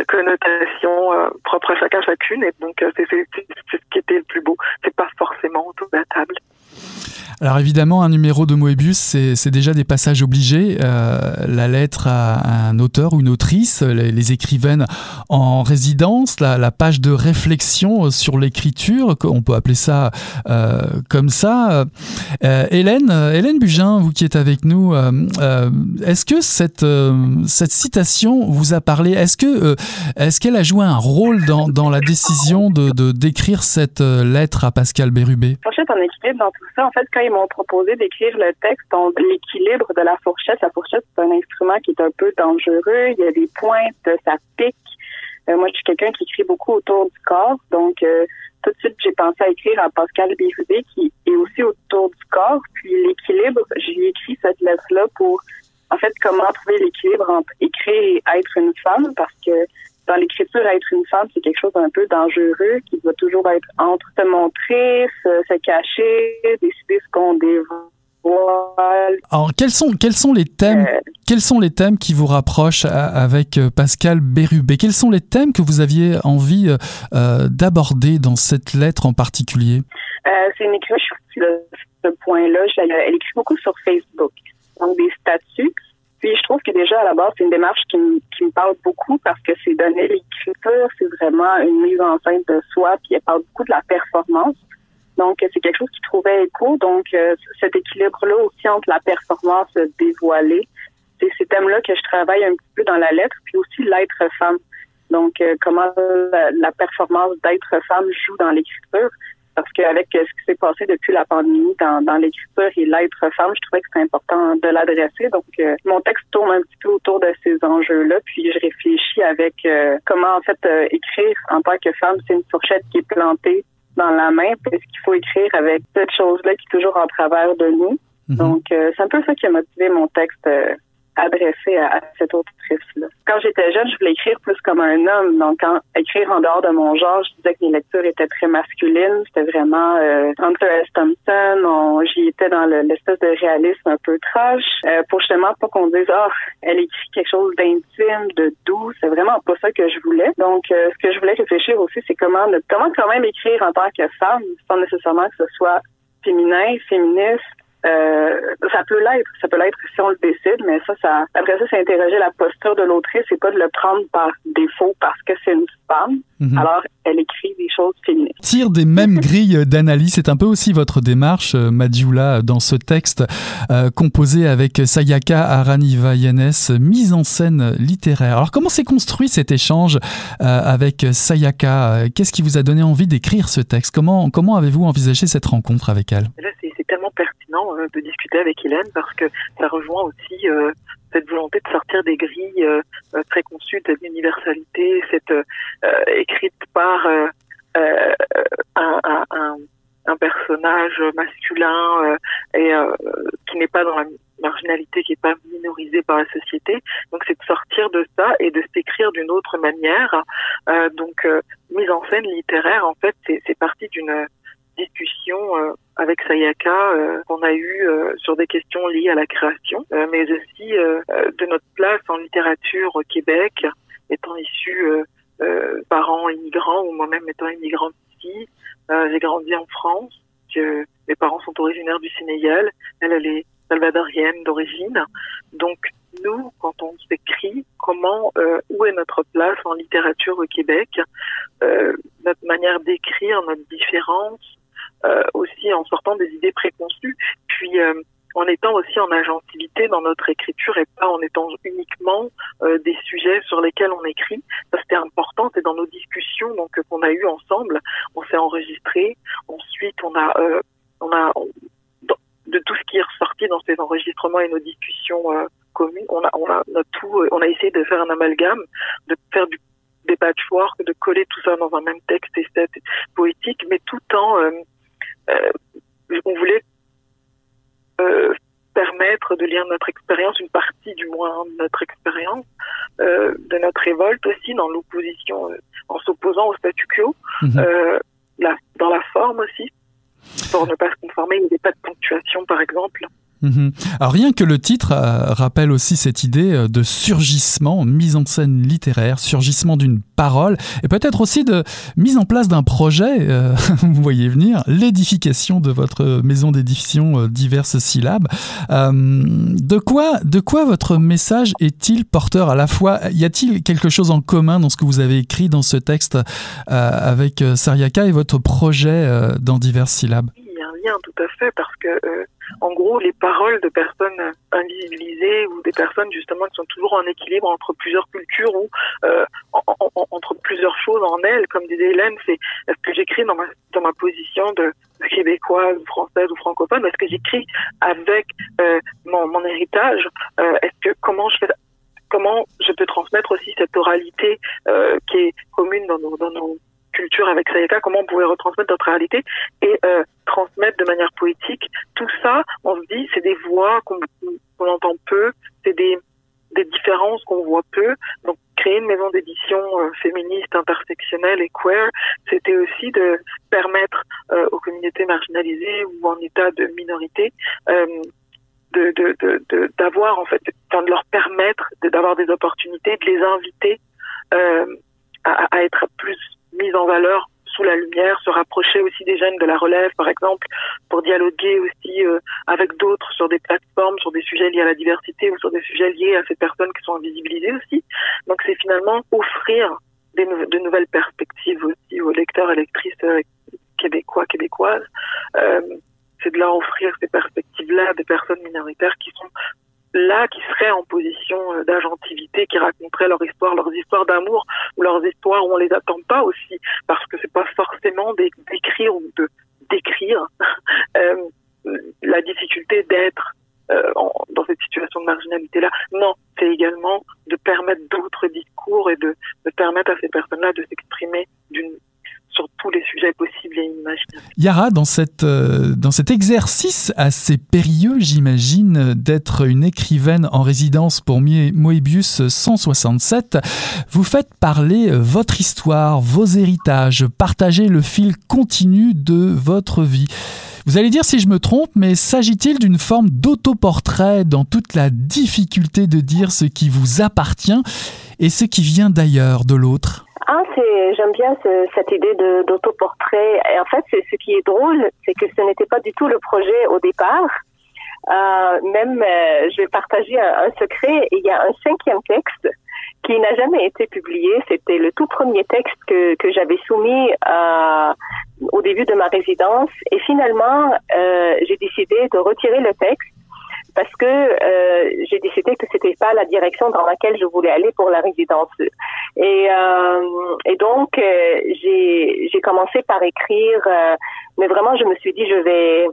connotations propres à chacun chacune. Et donc c'est ce qui était le plus beau. C'est pas forcément autour de la table alors évidemment, un numéro de Moebius, c'est déjà des passages obligés. Euh, la lettre à, un auteur ou une autrice, les, écrivaines en résidence, la, page de réflexion sur l'écriture, on peut appeler ça euh, comme ça. Euh, Hélène, Hélène Bugin, vous qui êtes avec nous, est-ce que cette, cette citation vous a parlé? Est-ce que est-ce qu'elle a joué un rôle dans, dans la décision de d'écrire cette lettre à Pascal Bérubé? Dans tout ça. En fait, quand ils m'ont proposé d'écrire le texte, l'équilibre de la fourchette. La fourchette, c'est un instrument qui est un peu dangereux. Il y a des pointes, ça pique. Euh, moi, je suis quelqu'un qui écrit beaucoup autour du corps. Donc, euh, tout de suite, j'ai pensé à écrire à Pascal Bérubé, qui est aussi autour du corps. Puis, l'équilibre, j'ai écrit cette lettre-là pour, en fait, comment trouver l'équilibre entre écrire et être une femme, parce que dans l'écriture, être une femme, c'est quelque chose d'un peu dangereux qui doit toujours être entre se montrer, se, cacher, décider ce qu'on dévoile. Alors, quels sont, quels sont les thèmes, euh, quels sont les thèmes qui vous rapprochent avec euh, Pascal Bérubé? Quels sont les thèmes que vous aviez envie euh, d'aborder dans cette lettre en particulier? C'est une écriture de ce point-là. Elle écrit beaucoup sur Facebook, donc des statuts puis je trouve que déjà à la base, c'est une démarche qui, me, qui me parle beaucoup parce que c'est donner l'écriture, c'est vraiment une mise en scène de soi, puis elle parle beaucoup de la performance. Donc c'est quelque chose qui trouvait écho. Donc euh, cet équilibre-là aussi entre la performance dévoilée, c'est ces thèmes-là que je travaille un petit peu dans la lettre, puis aussi l'être femme. Donc euh, comment la performance d'être femme joue dans l'écriture parce qu'avec ce qui s'est passé depuis la pandémie dans, dans l'écriture et l'être femme, je trouvais que c'était important de l'adresser. Donc, euh, mon texte tourne un petit peu autour de ces enjeux-là, puis je réfléchis avec euh, comment en fait euh, écrire en tant que femme. C'est une fourchette qui est plantée dans la main, parce qu'il faut écrire avec cette chose-là qui est toujours en travers de nous. Mm-hmm. Donc, c'est un peu ça qui a motivé mon texte adressé à, cette autrice-là. Quand j'étais jeune, je voulais écrire plus comme un homme. Donc, écrire en dehors de mon genre, je disais que mes lectures étaient très masculines. C'était vraiment euh, Hunter S. Thompson. J'y étais dans l'espèce de réalisme un peu trash euh, pour justement pas qu'on dise « Ah, elle écrit quelque chose d'intime, de doux. » C'est vraiment pas ça que je voulais. Donc, euh, ce que je voulais réfléchir aussi, c'est comment, comment quand même écrire en tant que femme sans nécessairement que ce soit féminin, féministe, euh, ça peut l'être, ça peut l'être si on le décide, mais ça, ça après ça, c'est interroger la posture de l'autrice, c'est pas de le prendre par défaut parce que c'est une femme. Mhm. Alors, elle écrit des choses féminines. Tire des mêmes grilles d'analyse, c'est un peu aussi votre démarche, euh, Madioula, dans ce texte euh, composé avec Sayaka Aranivayanes, mise en scène littéraire. Alors, comment s'est construit cet échange avec Sayaka? Qu'est-ce qui vous a donné envie d'écrire ce texte? Comment, comment avez-vous envisagé cette rencontre avec elle? C'est tellement pertinent euh, de discuter avec Hélène parce que ça rejoint aussi euh, cette volonté de sortir des grilles euh, préconçues de l'universalité, cette écrite par un, un, un, personnage masculin et qui n'est pas dans la marginalité, qui n'est pas minorisé par la société. Donc c'est de sortir de ça et de s'écrire d'une autre manière. donc mise en scène littéraire, en fait, c'est parti d'une discussion euh, avec Sayaka euh, qu'on a eu euh, sur des questions liées à la création, mais aussi de notre place en littérature au Québec, étant issu parents immigrants ou moi-même étant immigrante ici. J'ai grandi en France, mes parents sont originaires du Sénégal, elle, elle est salvadorienne d'origine. Donc nous, quand on s'écrit, comment, où est notre place en littérature au Québec, notre manière d'écrire, notre différence, aussi en sortant des idées préconçues. Puis euh, en étant aussi en agentivité dans notre écriture et pas en étant uniquement des sujets sur lesquels on écrit. Ça c'était important, c'est dans nos discussions donc qu'on a eues ensemble. On s'est enregistré. Ensuite, on a on a de tout ce qui est ressorti dans ces enregistrements et nos discussions communes, on a on a, tout, on a essayé de faire un amalgame, de faire du des patchwork, de coller tout ça dans un même texte esthétique, poétique, mais tout en euh, euh, on voulait euh, permettre de lire notre expérience, une partie du moins de notre expérience, de notre révolte aussi dans l'opposition, en s'opposant au statu quo, mhm. dans la forme aussi, pour ne pas se conformer. Il n'y avait pas de ponctuation, par exemple. Mhm. Alors rien que le titre euh, rappelle aussi cette idée euh, de surgissement, mise en scène littéraire, surgissement d'une parole, et peut-être aussi de mise en place d'un projet, euh, vous voyez venir, l'édification de votre maison d'édition diverses syllabes. de, quoi, de quoi votre message est-il porteur? À la fois Y a-t-il quelque chose en commun dans ce que vous avez écrit dans ce texte avec Sariaka et votre projet dans diverses syllabes? Tout à fait parce que en gros les paroles de personnes invisibilisées ou des personnes justement qui sont toujours en équilibre entre plusieurs cultures ou euh, entre plusieurs choses en elles, comme disait Hélène, c'est est-ce que j'écris dans ma dans ma position de, québécoise, française ou francophone, est-ce que j'écris avec euh, mon, mon héritage, euh, est-ce que comment je fais comment je peux transmettre aussi cette oralité euh, qui est commune dans nos culture avec Sayaka, comment on pouvait retransmettre notre réalité et euh, transmettre de manière poétique. Tout ça, on se dit, c'est des voix qu'on entend peu, c'est des, des différences qu'on voit peu. Donc, créer une maison d'édition euh, féministe, intersectionnelle et queer, c'était aussi de permettre euh, aux communautés marginalisées ou en état de minorité de, d'avoir en fait, de leur permettre d'avoir des opportunités, de les inviter à, à, être plus mise en valeur sous la lumière, se rapprocher aussi des jeunes de la relève, par exemple, pour dialoguer aussi euh, avec d'autres sur des plateformes, sur des sujets liés à la diversité ou sur des sujets liés à ces personnes qui sont invisibilisées aussi. Donc c'est finalement offrir de nouvelles perspectives aussi aux lecteurs et lectrices euh, québécois, québécoises. Euh, c'est de leur offrir ces perspectives-là des personnes minoritaires qui sont là qui seraient en position euh, d'agentivité, qui raconteraient leur histoire, leurs histoires d'amour ou leurs histoires où on les attend pas aussi, parce que c'est pas forcément d'écrire ou de décrire euh, la difficulté d'être euh, dans cette situation de marginalité-là. Non, c'est également de permettre d'autres discours et de, de permettre à ces personnes-là de s'exprimer d'une sur tous les sujets possibles et imaginables. Yara, dans, cette, euh, dans cet exercice assez périlleux, j'imagine, d'être une écrivaine en résidence pour Moebius 167, vous faites parler votre histoire, vos héritages, partager le fil continu de votre vie. Vous allez dire si je me trompe, mais s'agit-il d'une forme d'autoportrait dans toute la difficulté de dire ce qui vous appartient et ce qui vient d'ailleurs de l'autre? Ah, c'est j'aime bien cette idée d'autoportrait. Et en fait, c'est ce qui est drôle, c'est que ce n'était pas du tout le projet au départ. Euh, même, euh, je vais partager un, secret. Il y a un cinquième texte qui n'a jamais été publié. C'était le tout premier texte que, que j'avais soumis euh, au début de ma résidence. Et finalement, euh, j'ai décidé de retirer le texte parce que euh, j'ai décidé que c'était pas la direction dans laquelle je voulais aller pour la résidence. Et, euh, et donc euh, j'ai j'ai commencé par écrire, euh, mais vraiment je me suis dit je vais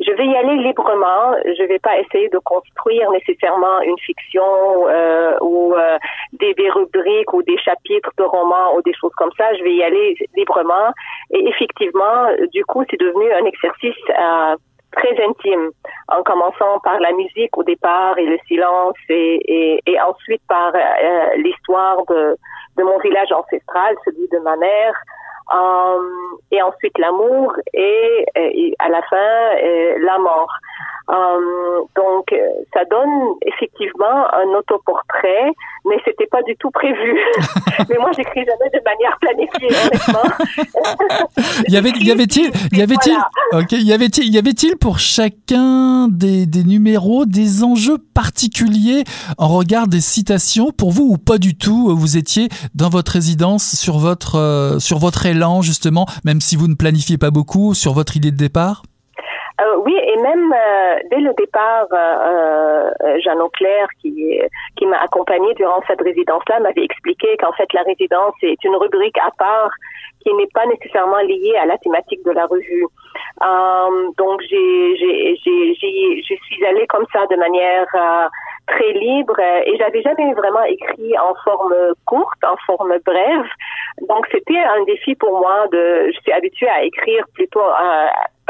je vais y aller librement. Je vais pas essayer de construire nécessairement une fiction euh, ou euh, des, des, rubriques ou des chapitres de romans ou des choses comme ça. Je vais y aller librement. Et effectivement, du coup, c'est devenu un exercice euh, très intime, en commençant par la musique au départ et le silence, et, et, et ensuite par euh, l'histoire de, de mon village ancestral, celui de ma mère, euh, et ensuite l'amour, et, et, à la fin euh, la mort. Euh, donc, ça donne effectivement un autoportrait, mais c'était pas du tout prévu. mais moi, j'écris jamais de manière planifiée, honnêtement. y avait, y avait-il, y avait-il, ok, y avait-il, y avait-il pour chacun des, des numéros des enjeux particuliers en regard des citations pour vous ou pas du tout? Vous étiez dans votre résidence sur votre, euh, sur votre élan justement, même si vous ne planifiez pas beaucoup, sur votre idée de départ? Euh, oui, et même euh, dès le départ, euh, Jeanne Auclair, qui, qui m'a accompagnée durant cette résidence-là, m'avait expliqué qu'en fait la résidence est une rubrique à part qui n'est pas nécessairement liée à la thématique de la revue. donc je suis allée comme ça de manière très libre et j'avais jamais vraiment écrit en forme courte, en forme brève. Donc c'était un défi pour moi de, je suis habituée à écrire plutôt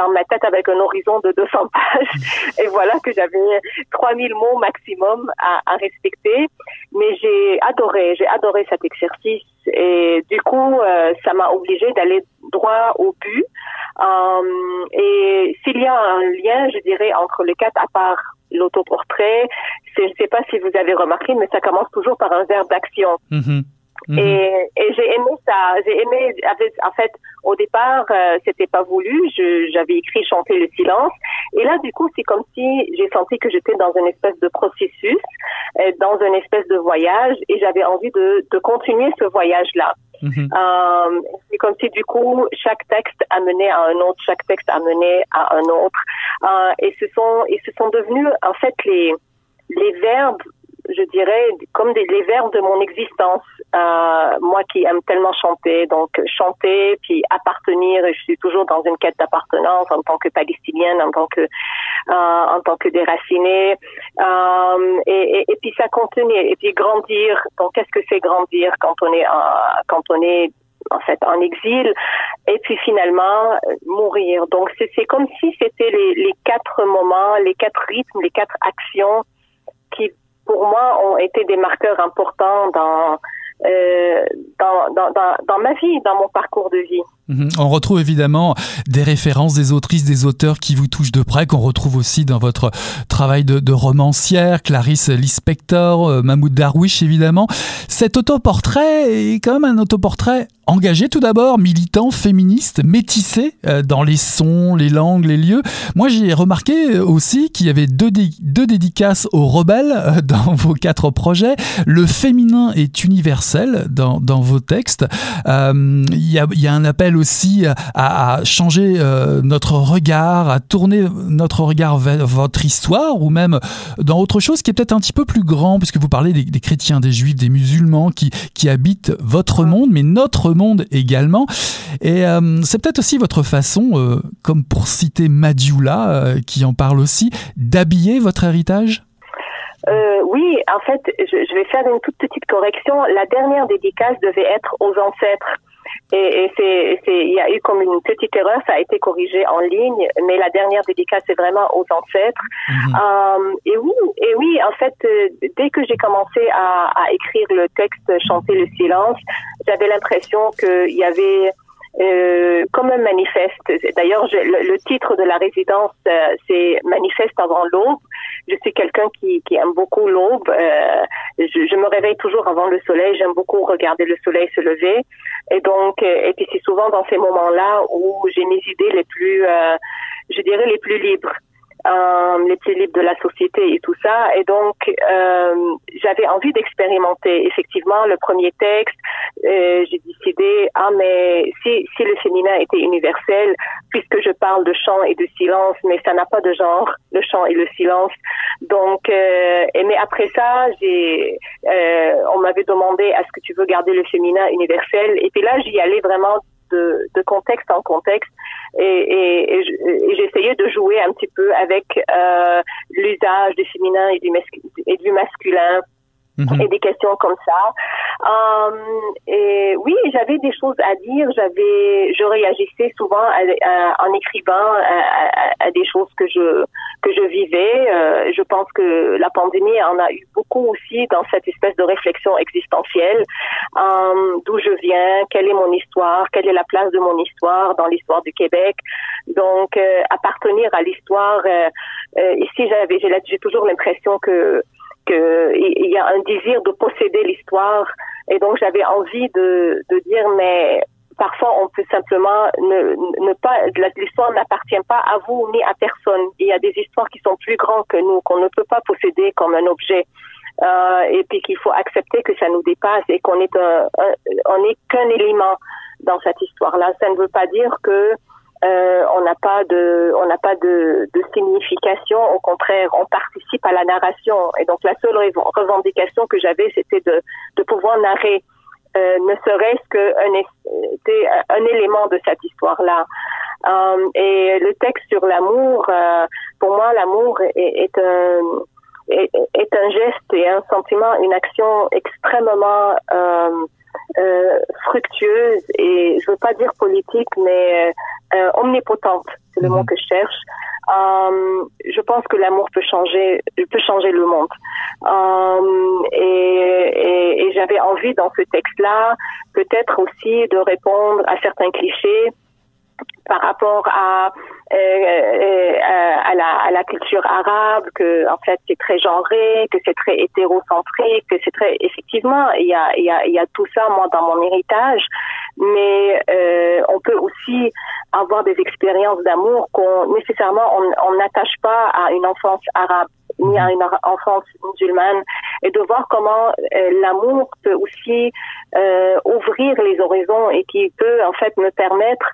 dans ma tête avec un horizon de 200 pages. Et voilà que j'avais 3000 mots maximum à, respecter. Mais j'ai adoré, j'ai adoré cet exercice. Et du coup, euh, ça m'a obligée d'aller droit au but. Euh, et s'il y a un lien, je dirais, entre les quatre, à part l'autoportrait, je ne sais pas si vous avez remarqué, mais ça commence toujours par un verbe d'action. Mm-hmm. Mhm. Et, et j'ai aimé ça. J'ai aimé. En fait, au départ, euh, c'était pas voulu. J'avais écrit chanter le silence. Et là, du coup, c'est comme si j'ai senti que j'étais dans une espèce de processus, euh, dans une espèce de voyage, et j'avais envie de, de continuer ce voyage-là. Mhm. Euh, c'est comme si du coup chaque texte amenait à un autre, chaque texte amenait à un autre, euh, et ce sont et ce sont devenus en fait les les verbes je dirais, comme des, les vers de mon existence. Euh, moi qui aime tellement chanter, donc chanter, puis appartenir, je suis toujours dans une quête d'appartenance en tant que palestinienne, en tant que, euh, en tant que déracinée. Euh, et, et, et, puis ça continue. Et puis grandir. Donc qu'est-ce que c'est grandir quand on est, quand on est en fait en exil? Et puis finalement mourir. Donc c'est comme si c'était les quatre moments, les quatre rythmes, les quatre actions qui pour moi, ont été des marqueurs importants dans, euh, dans, dans ma vie, dans mon parcours de vie. Mhm. On retrouve évidemment des références des autrices, des auteurs qui vous touchent de près, qu'on retrouve aussi dans votre travail de, romancière, Clarisse Lispector, euh, Mahmoud Darwish évidemment. Cet autoportrait est quand même un autoportrait engagé tout d'abord, militant, féministe, métissé euh, dans les sons, les langues, les lieux. Moi j'ai remarqué aussi qu'il y avait deux, deux dédicaces aux rebelles euh, dans vos quatre projets. Le féminin est universel dans, dans vos textes. Il y, a, y a un appel aussi à, changer euh, notre regard, à tourner notre regard vers votre histoire ou même dans autre chose qui est peut-être un petit peu plus grand, puisque vous parlez des, chrétiens, des juifs, des musulmans qui, qui habitent votre monde, mais notre monde également. Et euh, c'est peut-être aussi votre façon, euh, comme pour citer Madioula, qui en parle aussi, d'habiller votre héritage? Oui, en fait, je, je, vais faire une toute petite correction. La dernière dédicace devait être aux ancêtres. Et, et il y a eu comme une petite erreur, ça a été corrigé en ligne, mais la dernière dédicace c'est vraiment aux ancêtres. Mhm. Euh, et oui, et oui, en fait, euh, dès que j'ai commencé à, à écrire le texte Chanter le silence, j'avais l'impression qu'il y avait euh, comme un manifeste. D'ailleurs, le, titre de la résidence, euh, c'est Manifeste avant l'aube. Je suis quelqu'un qui, qui, aime beaucoup l'aube. Euh, je, je, me réveille toujours avant le soleil. J'aime beaucoup regarder le soleil se lever. Et donc, euh, et puis c'est souvent dans ces moments-là où j'ai mes idées les plus, euh, je dirais, les plus libres euh, libres de la société et tout ça. Et donc, euh, j'avais envie d'expérimenter. Effectivement, le premier texte, euh, j'ai décidé, ah mais si, si le féminin était universel, puisque je parle de chant et de silence, mais ça n'a pas de genre, le chant et le silence. Donc, euh, et mais après ça, j'ai, euh, on m'avait demandé, est-ce que tu veux garder le féminin universel? Et puis là, j'y allais vraiment de, de, contexte en contexte. Et, et, et j'essayais de jouer un petit peu avec euh, l'usage du féminin et du, et du masculin Mhm. et des questions comme ça. Um, et oui, j'avais des choses à dire. J'avais, je réagissais souvent en écrivant à, des choses que je que je vivais. Euh, je pense que la pandémie en a eu beaucoup aussi dans cette espèce de réflexion existentielle. Um, D'où je viens, quelle est mon histoire, quelle est la place de mon histoire dans l'histoire du Québec. Donc, euh, appartenir à l'histoire. Euh, ici, j'avais, j'ai toujours l'impression que il y a un désir de posséder l'histoire. Et donc, j'avais envie de, de dire, mais parfois on peut simplement ne, ne pas l'histoire n'appartient pas à vous ni à personne. Il y a des histoires qui sont plus grandes que nous qu'on ne peut pas posséder comme un objet. Euh, et puis qu'il faut accepter que ça nous dépasse et qu'on est un, on n'est qu'un élément dans cette histoire là ça ne veut pas dire que euh, on n'a pas de, on n'a pas de, de, signification. Au contraire, on participe à la narration. Et donc la seule revendication que j'avais, c'était de, de pouvoir narrer, euh, ne serait-ce qu'un un élément de cette histoire-là. Euh, et le texte sur l'amour, euh, pour moi, l'amour est, un est, est, un geste et un sentiment, une action extrêmement euh, euh, fructueuse et je veux pas dire politique, mais euh, omnipotente, c'est le mot mhm. que je cherche. Euh, je pense que l'amour peut changer, peut changer le monde. Euh, et, et, et j'avais envie dans ce texte-là, peut-être aussi de répondre à certains clichés par rapport à euh, euh, à, la, à la culture arabe, que en fait c'est très genré, que c'est très hétérocentrique, que c'est très effectivement il y a, il y, a, il y a tout ça moi dans mon héritage, mais euh, on peut aussi avoir des expériences d'amour qu'on nécessairement on n'attache pas à une enfance arabe ni à une enfance musulmane et de voir comment euh, l'amour peut aussi euh, ouvrir les horizons et qui peut en fait me permettre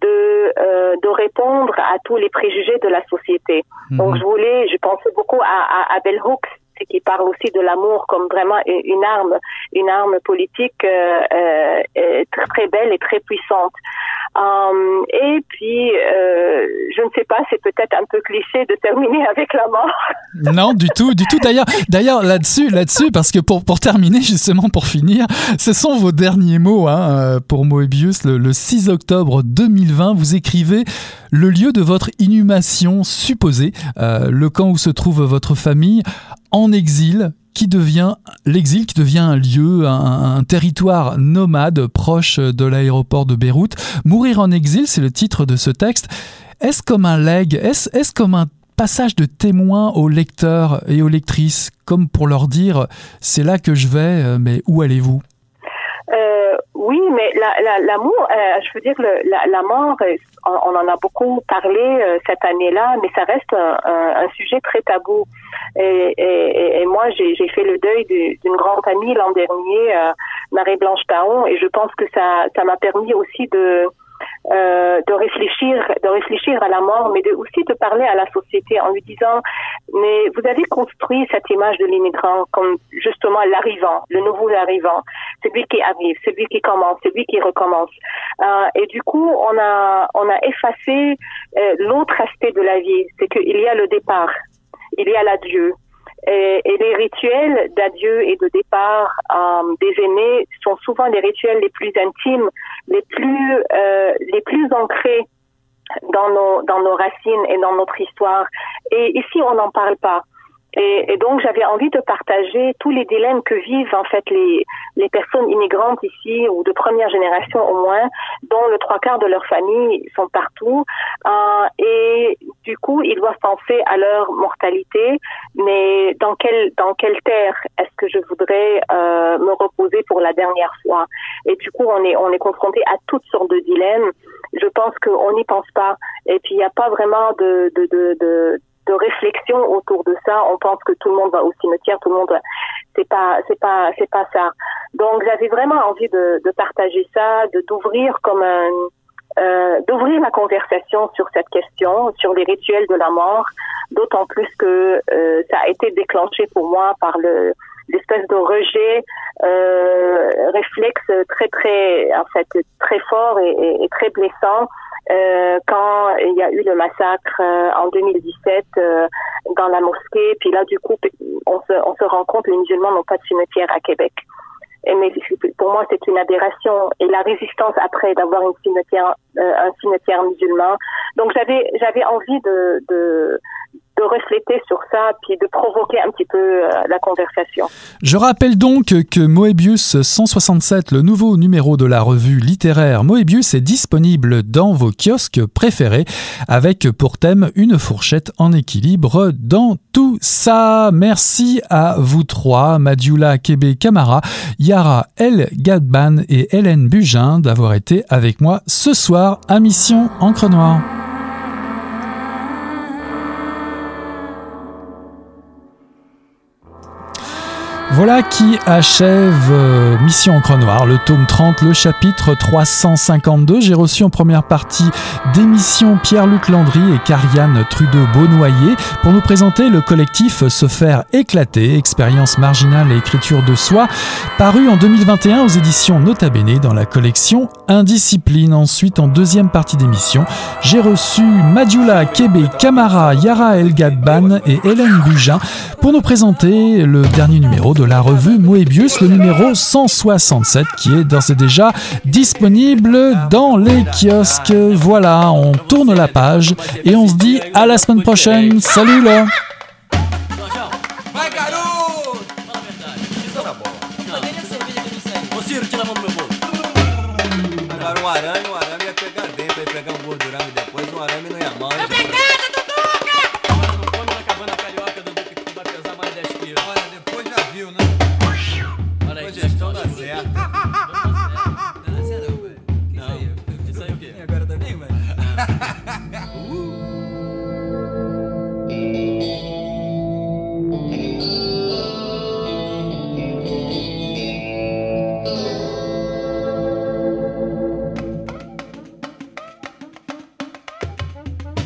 de euh, de répondre à tous les préjugés de la société. Mhm. Donc je voulais, je pensais beaucoup à, à, à Bell Hooks qui parle aussi de l'amour comme vraiment une arme, une arme politique euh, euh, très belle et très puissante. Um, et puis, euh, je ne sais pas, c'est peut-être un peu cliché de terminer avec la mort. Non, du tout, du tout. D'ailleurs, d'ailleurs là-dessus, là-dessus, parce que pour pour terminer justement, pour finir, ce sont vos derniers mots hein, pour Moebius. Le, le 6 octobre 2020, vous écrivez le lieu de votre inhumation supposée, euh, le camp où se trouve votre famille, en exil, qui devient l'exil, qui devient un lieu, un, territoire nomade proche de l'aéroport de Beyrouth. Mourir en exil, c'est le titre de ce texte. Est-ce comme un leg Est-ce est comme un passage de témoin aux lecteurs et aux lectrices, comme pour leur dire c'est là que je vais, euh, mais où allez-vous? Oui, mais l'amour, la, euh, je veux dire, le, la, la, mort, euh, on, en a beaucoup parlé euh, cette année-là, mais ça reste un, un, sujet très tabou. Et, et, et moi, j'ai fait le deuil d'une grande amie l'an dernier, Marie-Blanche Taon, et je pense que ça ça m'a permis aussi de euh, de réfléchir, de réfléchir à la mort, mais de, aussi de parler à la société en lui disant, mais vous avez construit cette image de l'immigrant comme justement l'arrivant, le nouveau arrivant, celui qui arrive, celui qui commence, celui qui recommence. Euh, et du coup, on a, on a effacé euh, l'autre aspect de la vie, c'est qu'il y a le départ, il y a l'adieu, et, les rituels d'adieu et de départ euh, des aînés sont souvent les rituels les plus intimes, les plus euh, les plus ancrés dans nos dans nos racines et dans notre histoire. Et ici, on n'en parle pas. Et, et, donc j'avais envie de partager tous les dilemmes que vivent en fait les, les personnes immigrantes ici ou de première génération au moins, dont le trois quarts de leur famille sont partout. Euh, et du coup, ils doivent penser à leur mortalité, mais dans quelle dans quelle terre est-ce que je voudrais euh, me reposer pour la dernière fois? Et du coup, on est on est confronté à toutes sortes de dilemmes. Je pense qu'on n'y pense pas. Et puis il n'y a pas vraiment de de, de, de de réflexion autour de ça. On pense que tout le monde va au cimetière, tout le monde. C'est pas, c'est pas, c'est pas ça. Donc j'avais vraiment envie de, de partager ça, de d'ouvrir comme un, euh, d'ouvrir la conversation sur cette question, sur les rituels de la mort. D'autant plus que euh, ça a été déclenché pour moi par le l'espèce de rejet euh, réflexe très très en fait très fort et, et, et très blessant euh, quand il y a eu le massacre euh, en 2017 euh, dans la mosquée. Puis là, du coup, on se, on se rend compte les musulmans n'ont pas de cimetière à Québec. Et mais pour moi, c'est une aberration. Et la résistance après d'avoir une cimetière, un cimetière musulman. Donc j'avais j'avais envie de, de de refléter sur ça, puis de provoquer un petit peu euh, la conversation. Je rappelle donc que Moebius 167, le nouveau numéro de la revue littéraire Moebius, est disponible dans vos kiosques préférés, avec pour thème une fourchette en équilibre dans tout ça. Merci à vous trois, Madioula Kebe Kamara, Yara El Gadban et Hélène Bugin, d'avoir été avec moi ce soir à Mission Encre Noire. Voilà qui achève euh, Mission Encre Noire, le tome 30, le chapitre 352. J'ai reçu en première partie d'émission Pierre-Luc Landry et Carianne Trudeau-Beaunoyer pour nous présenter le collectif Se faire éclater, expérience marginale et écriture de soi, paru en 2021 aux éditions Nota Bene dans la collection Indiscipline. Ensuite, en deuxième partie d'émission, j'ai reçu Madjula Kebe Kamara, Yara El Gadban et Hélène Bugin pour nous présenter le dernier numéro de la revue Moebius, le numéro 167, qui est d'ores et déjà disponible dans les kiosques. Voilà, on tourne la page et on se dit à la semaine prochaine. Salut là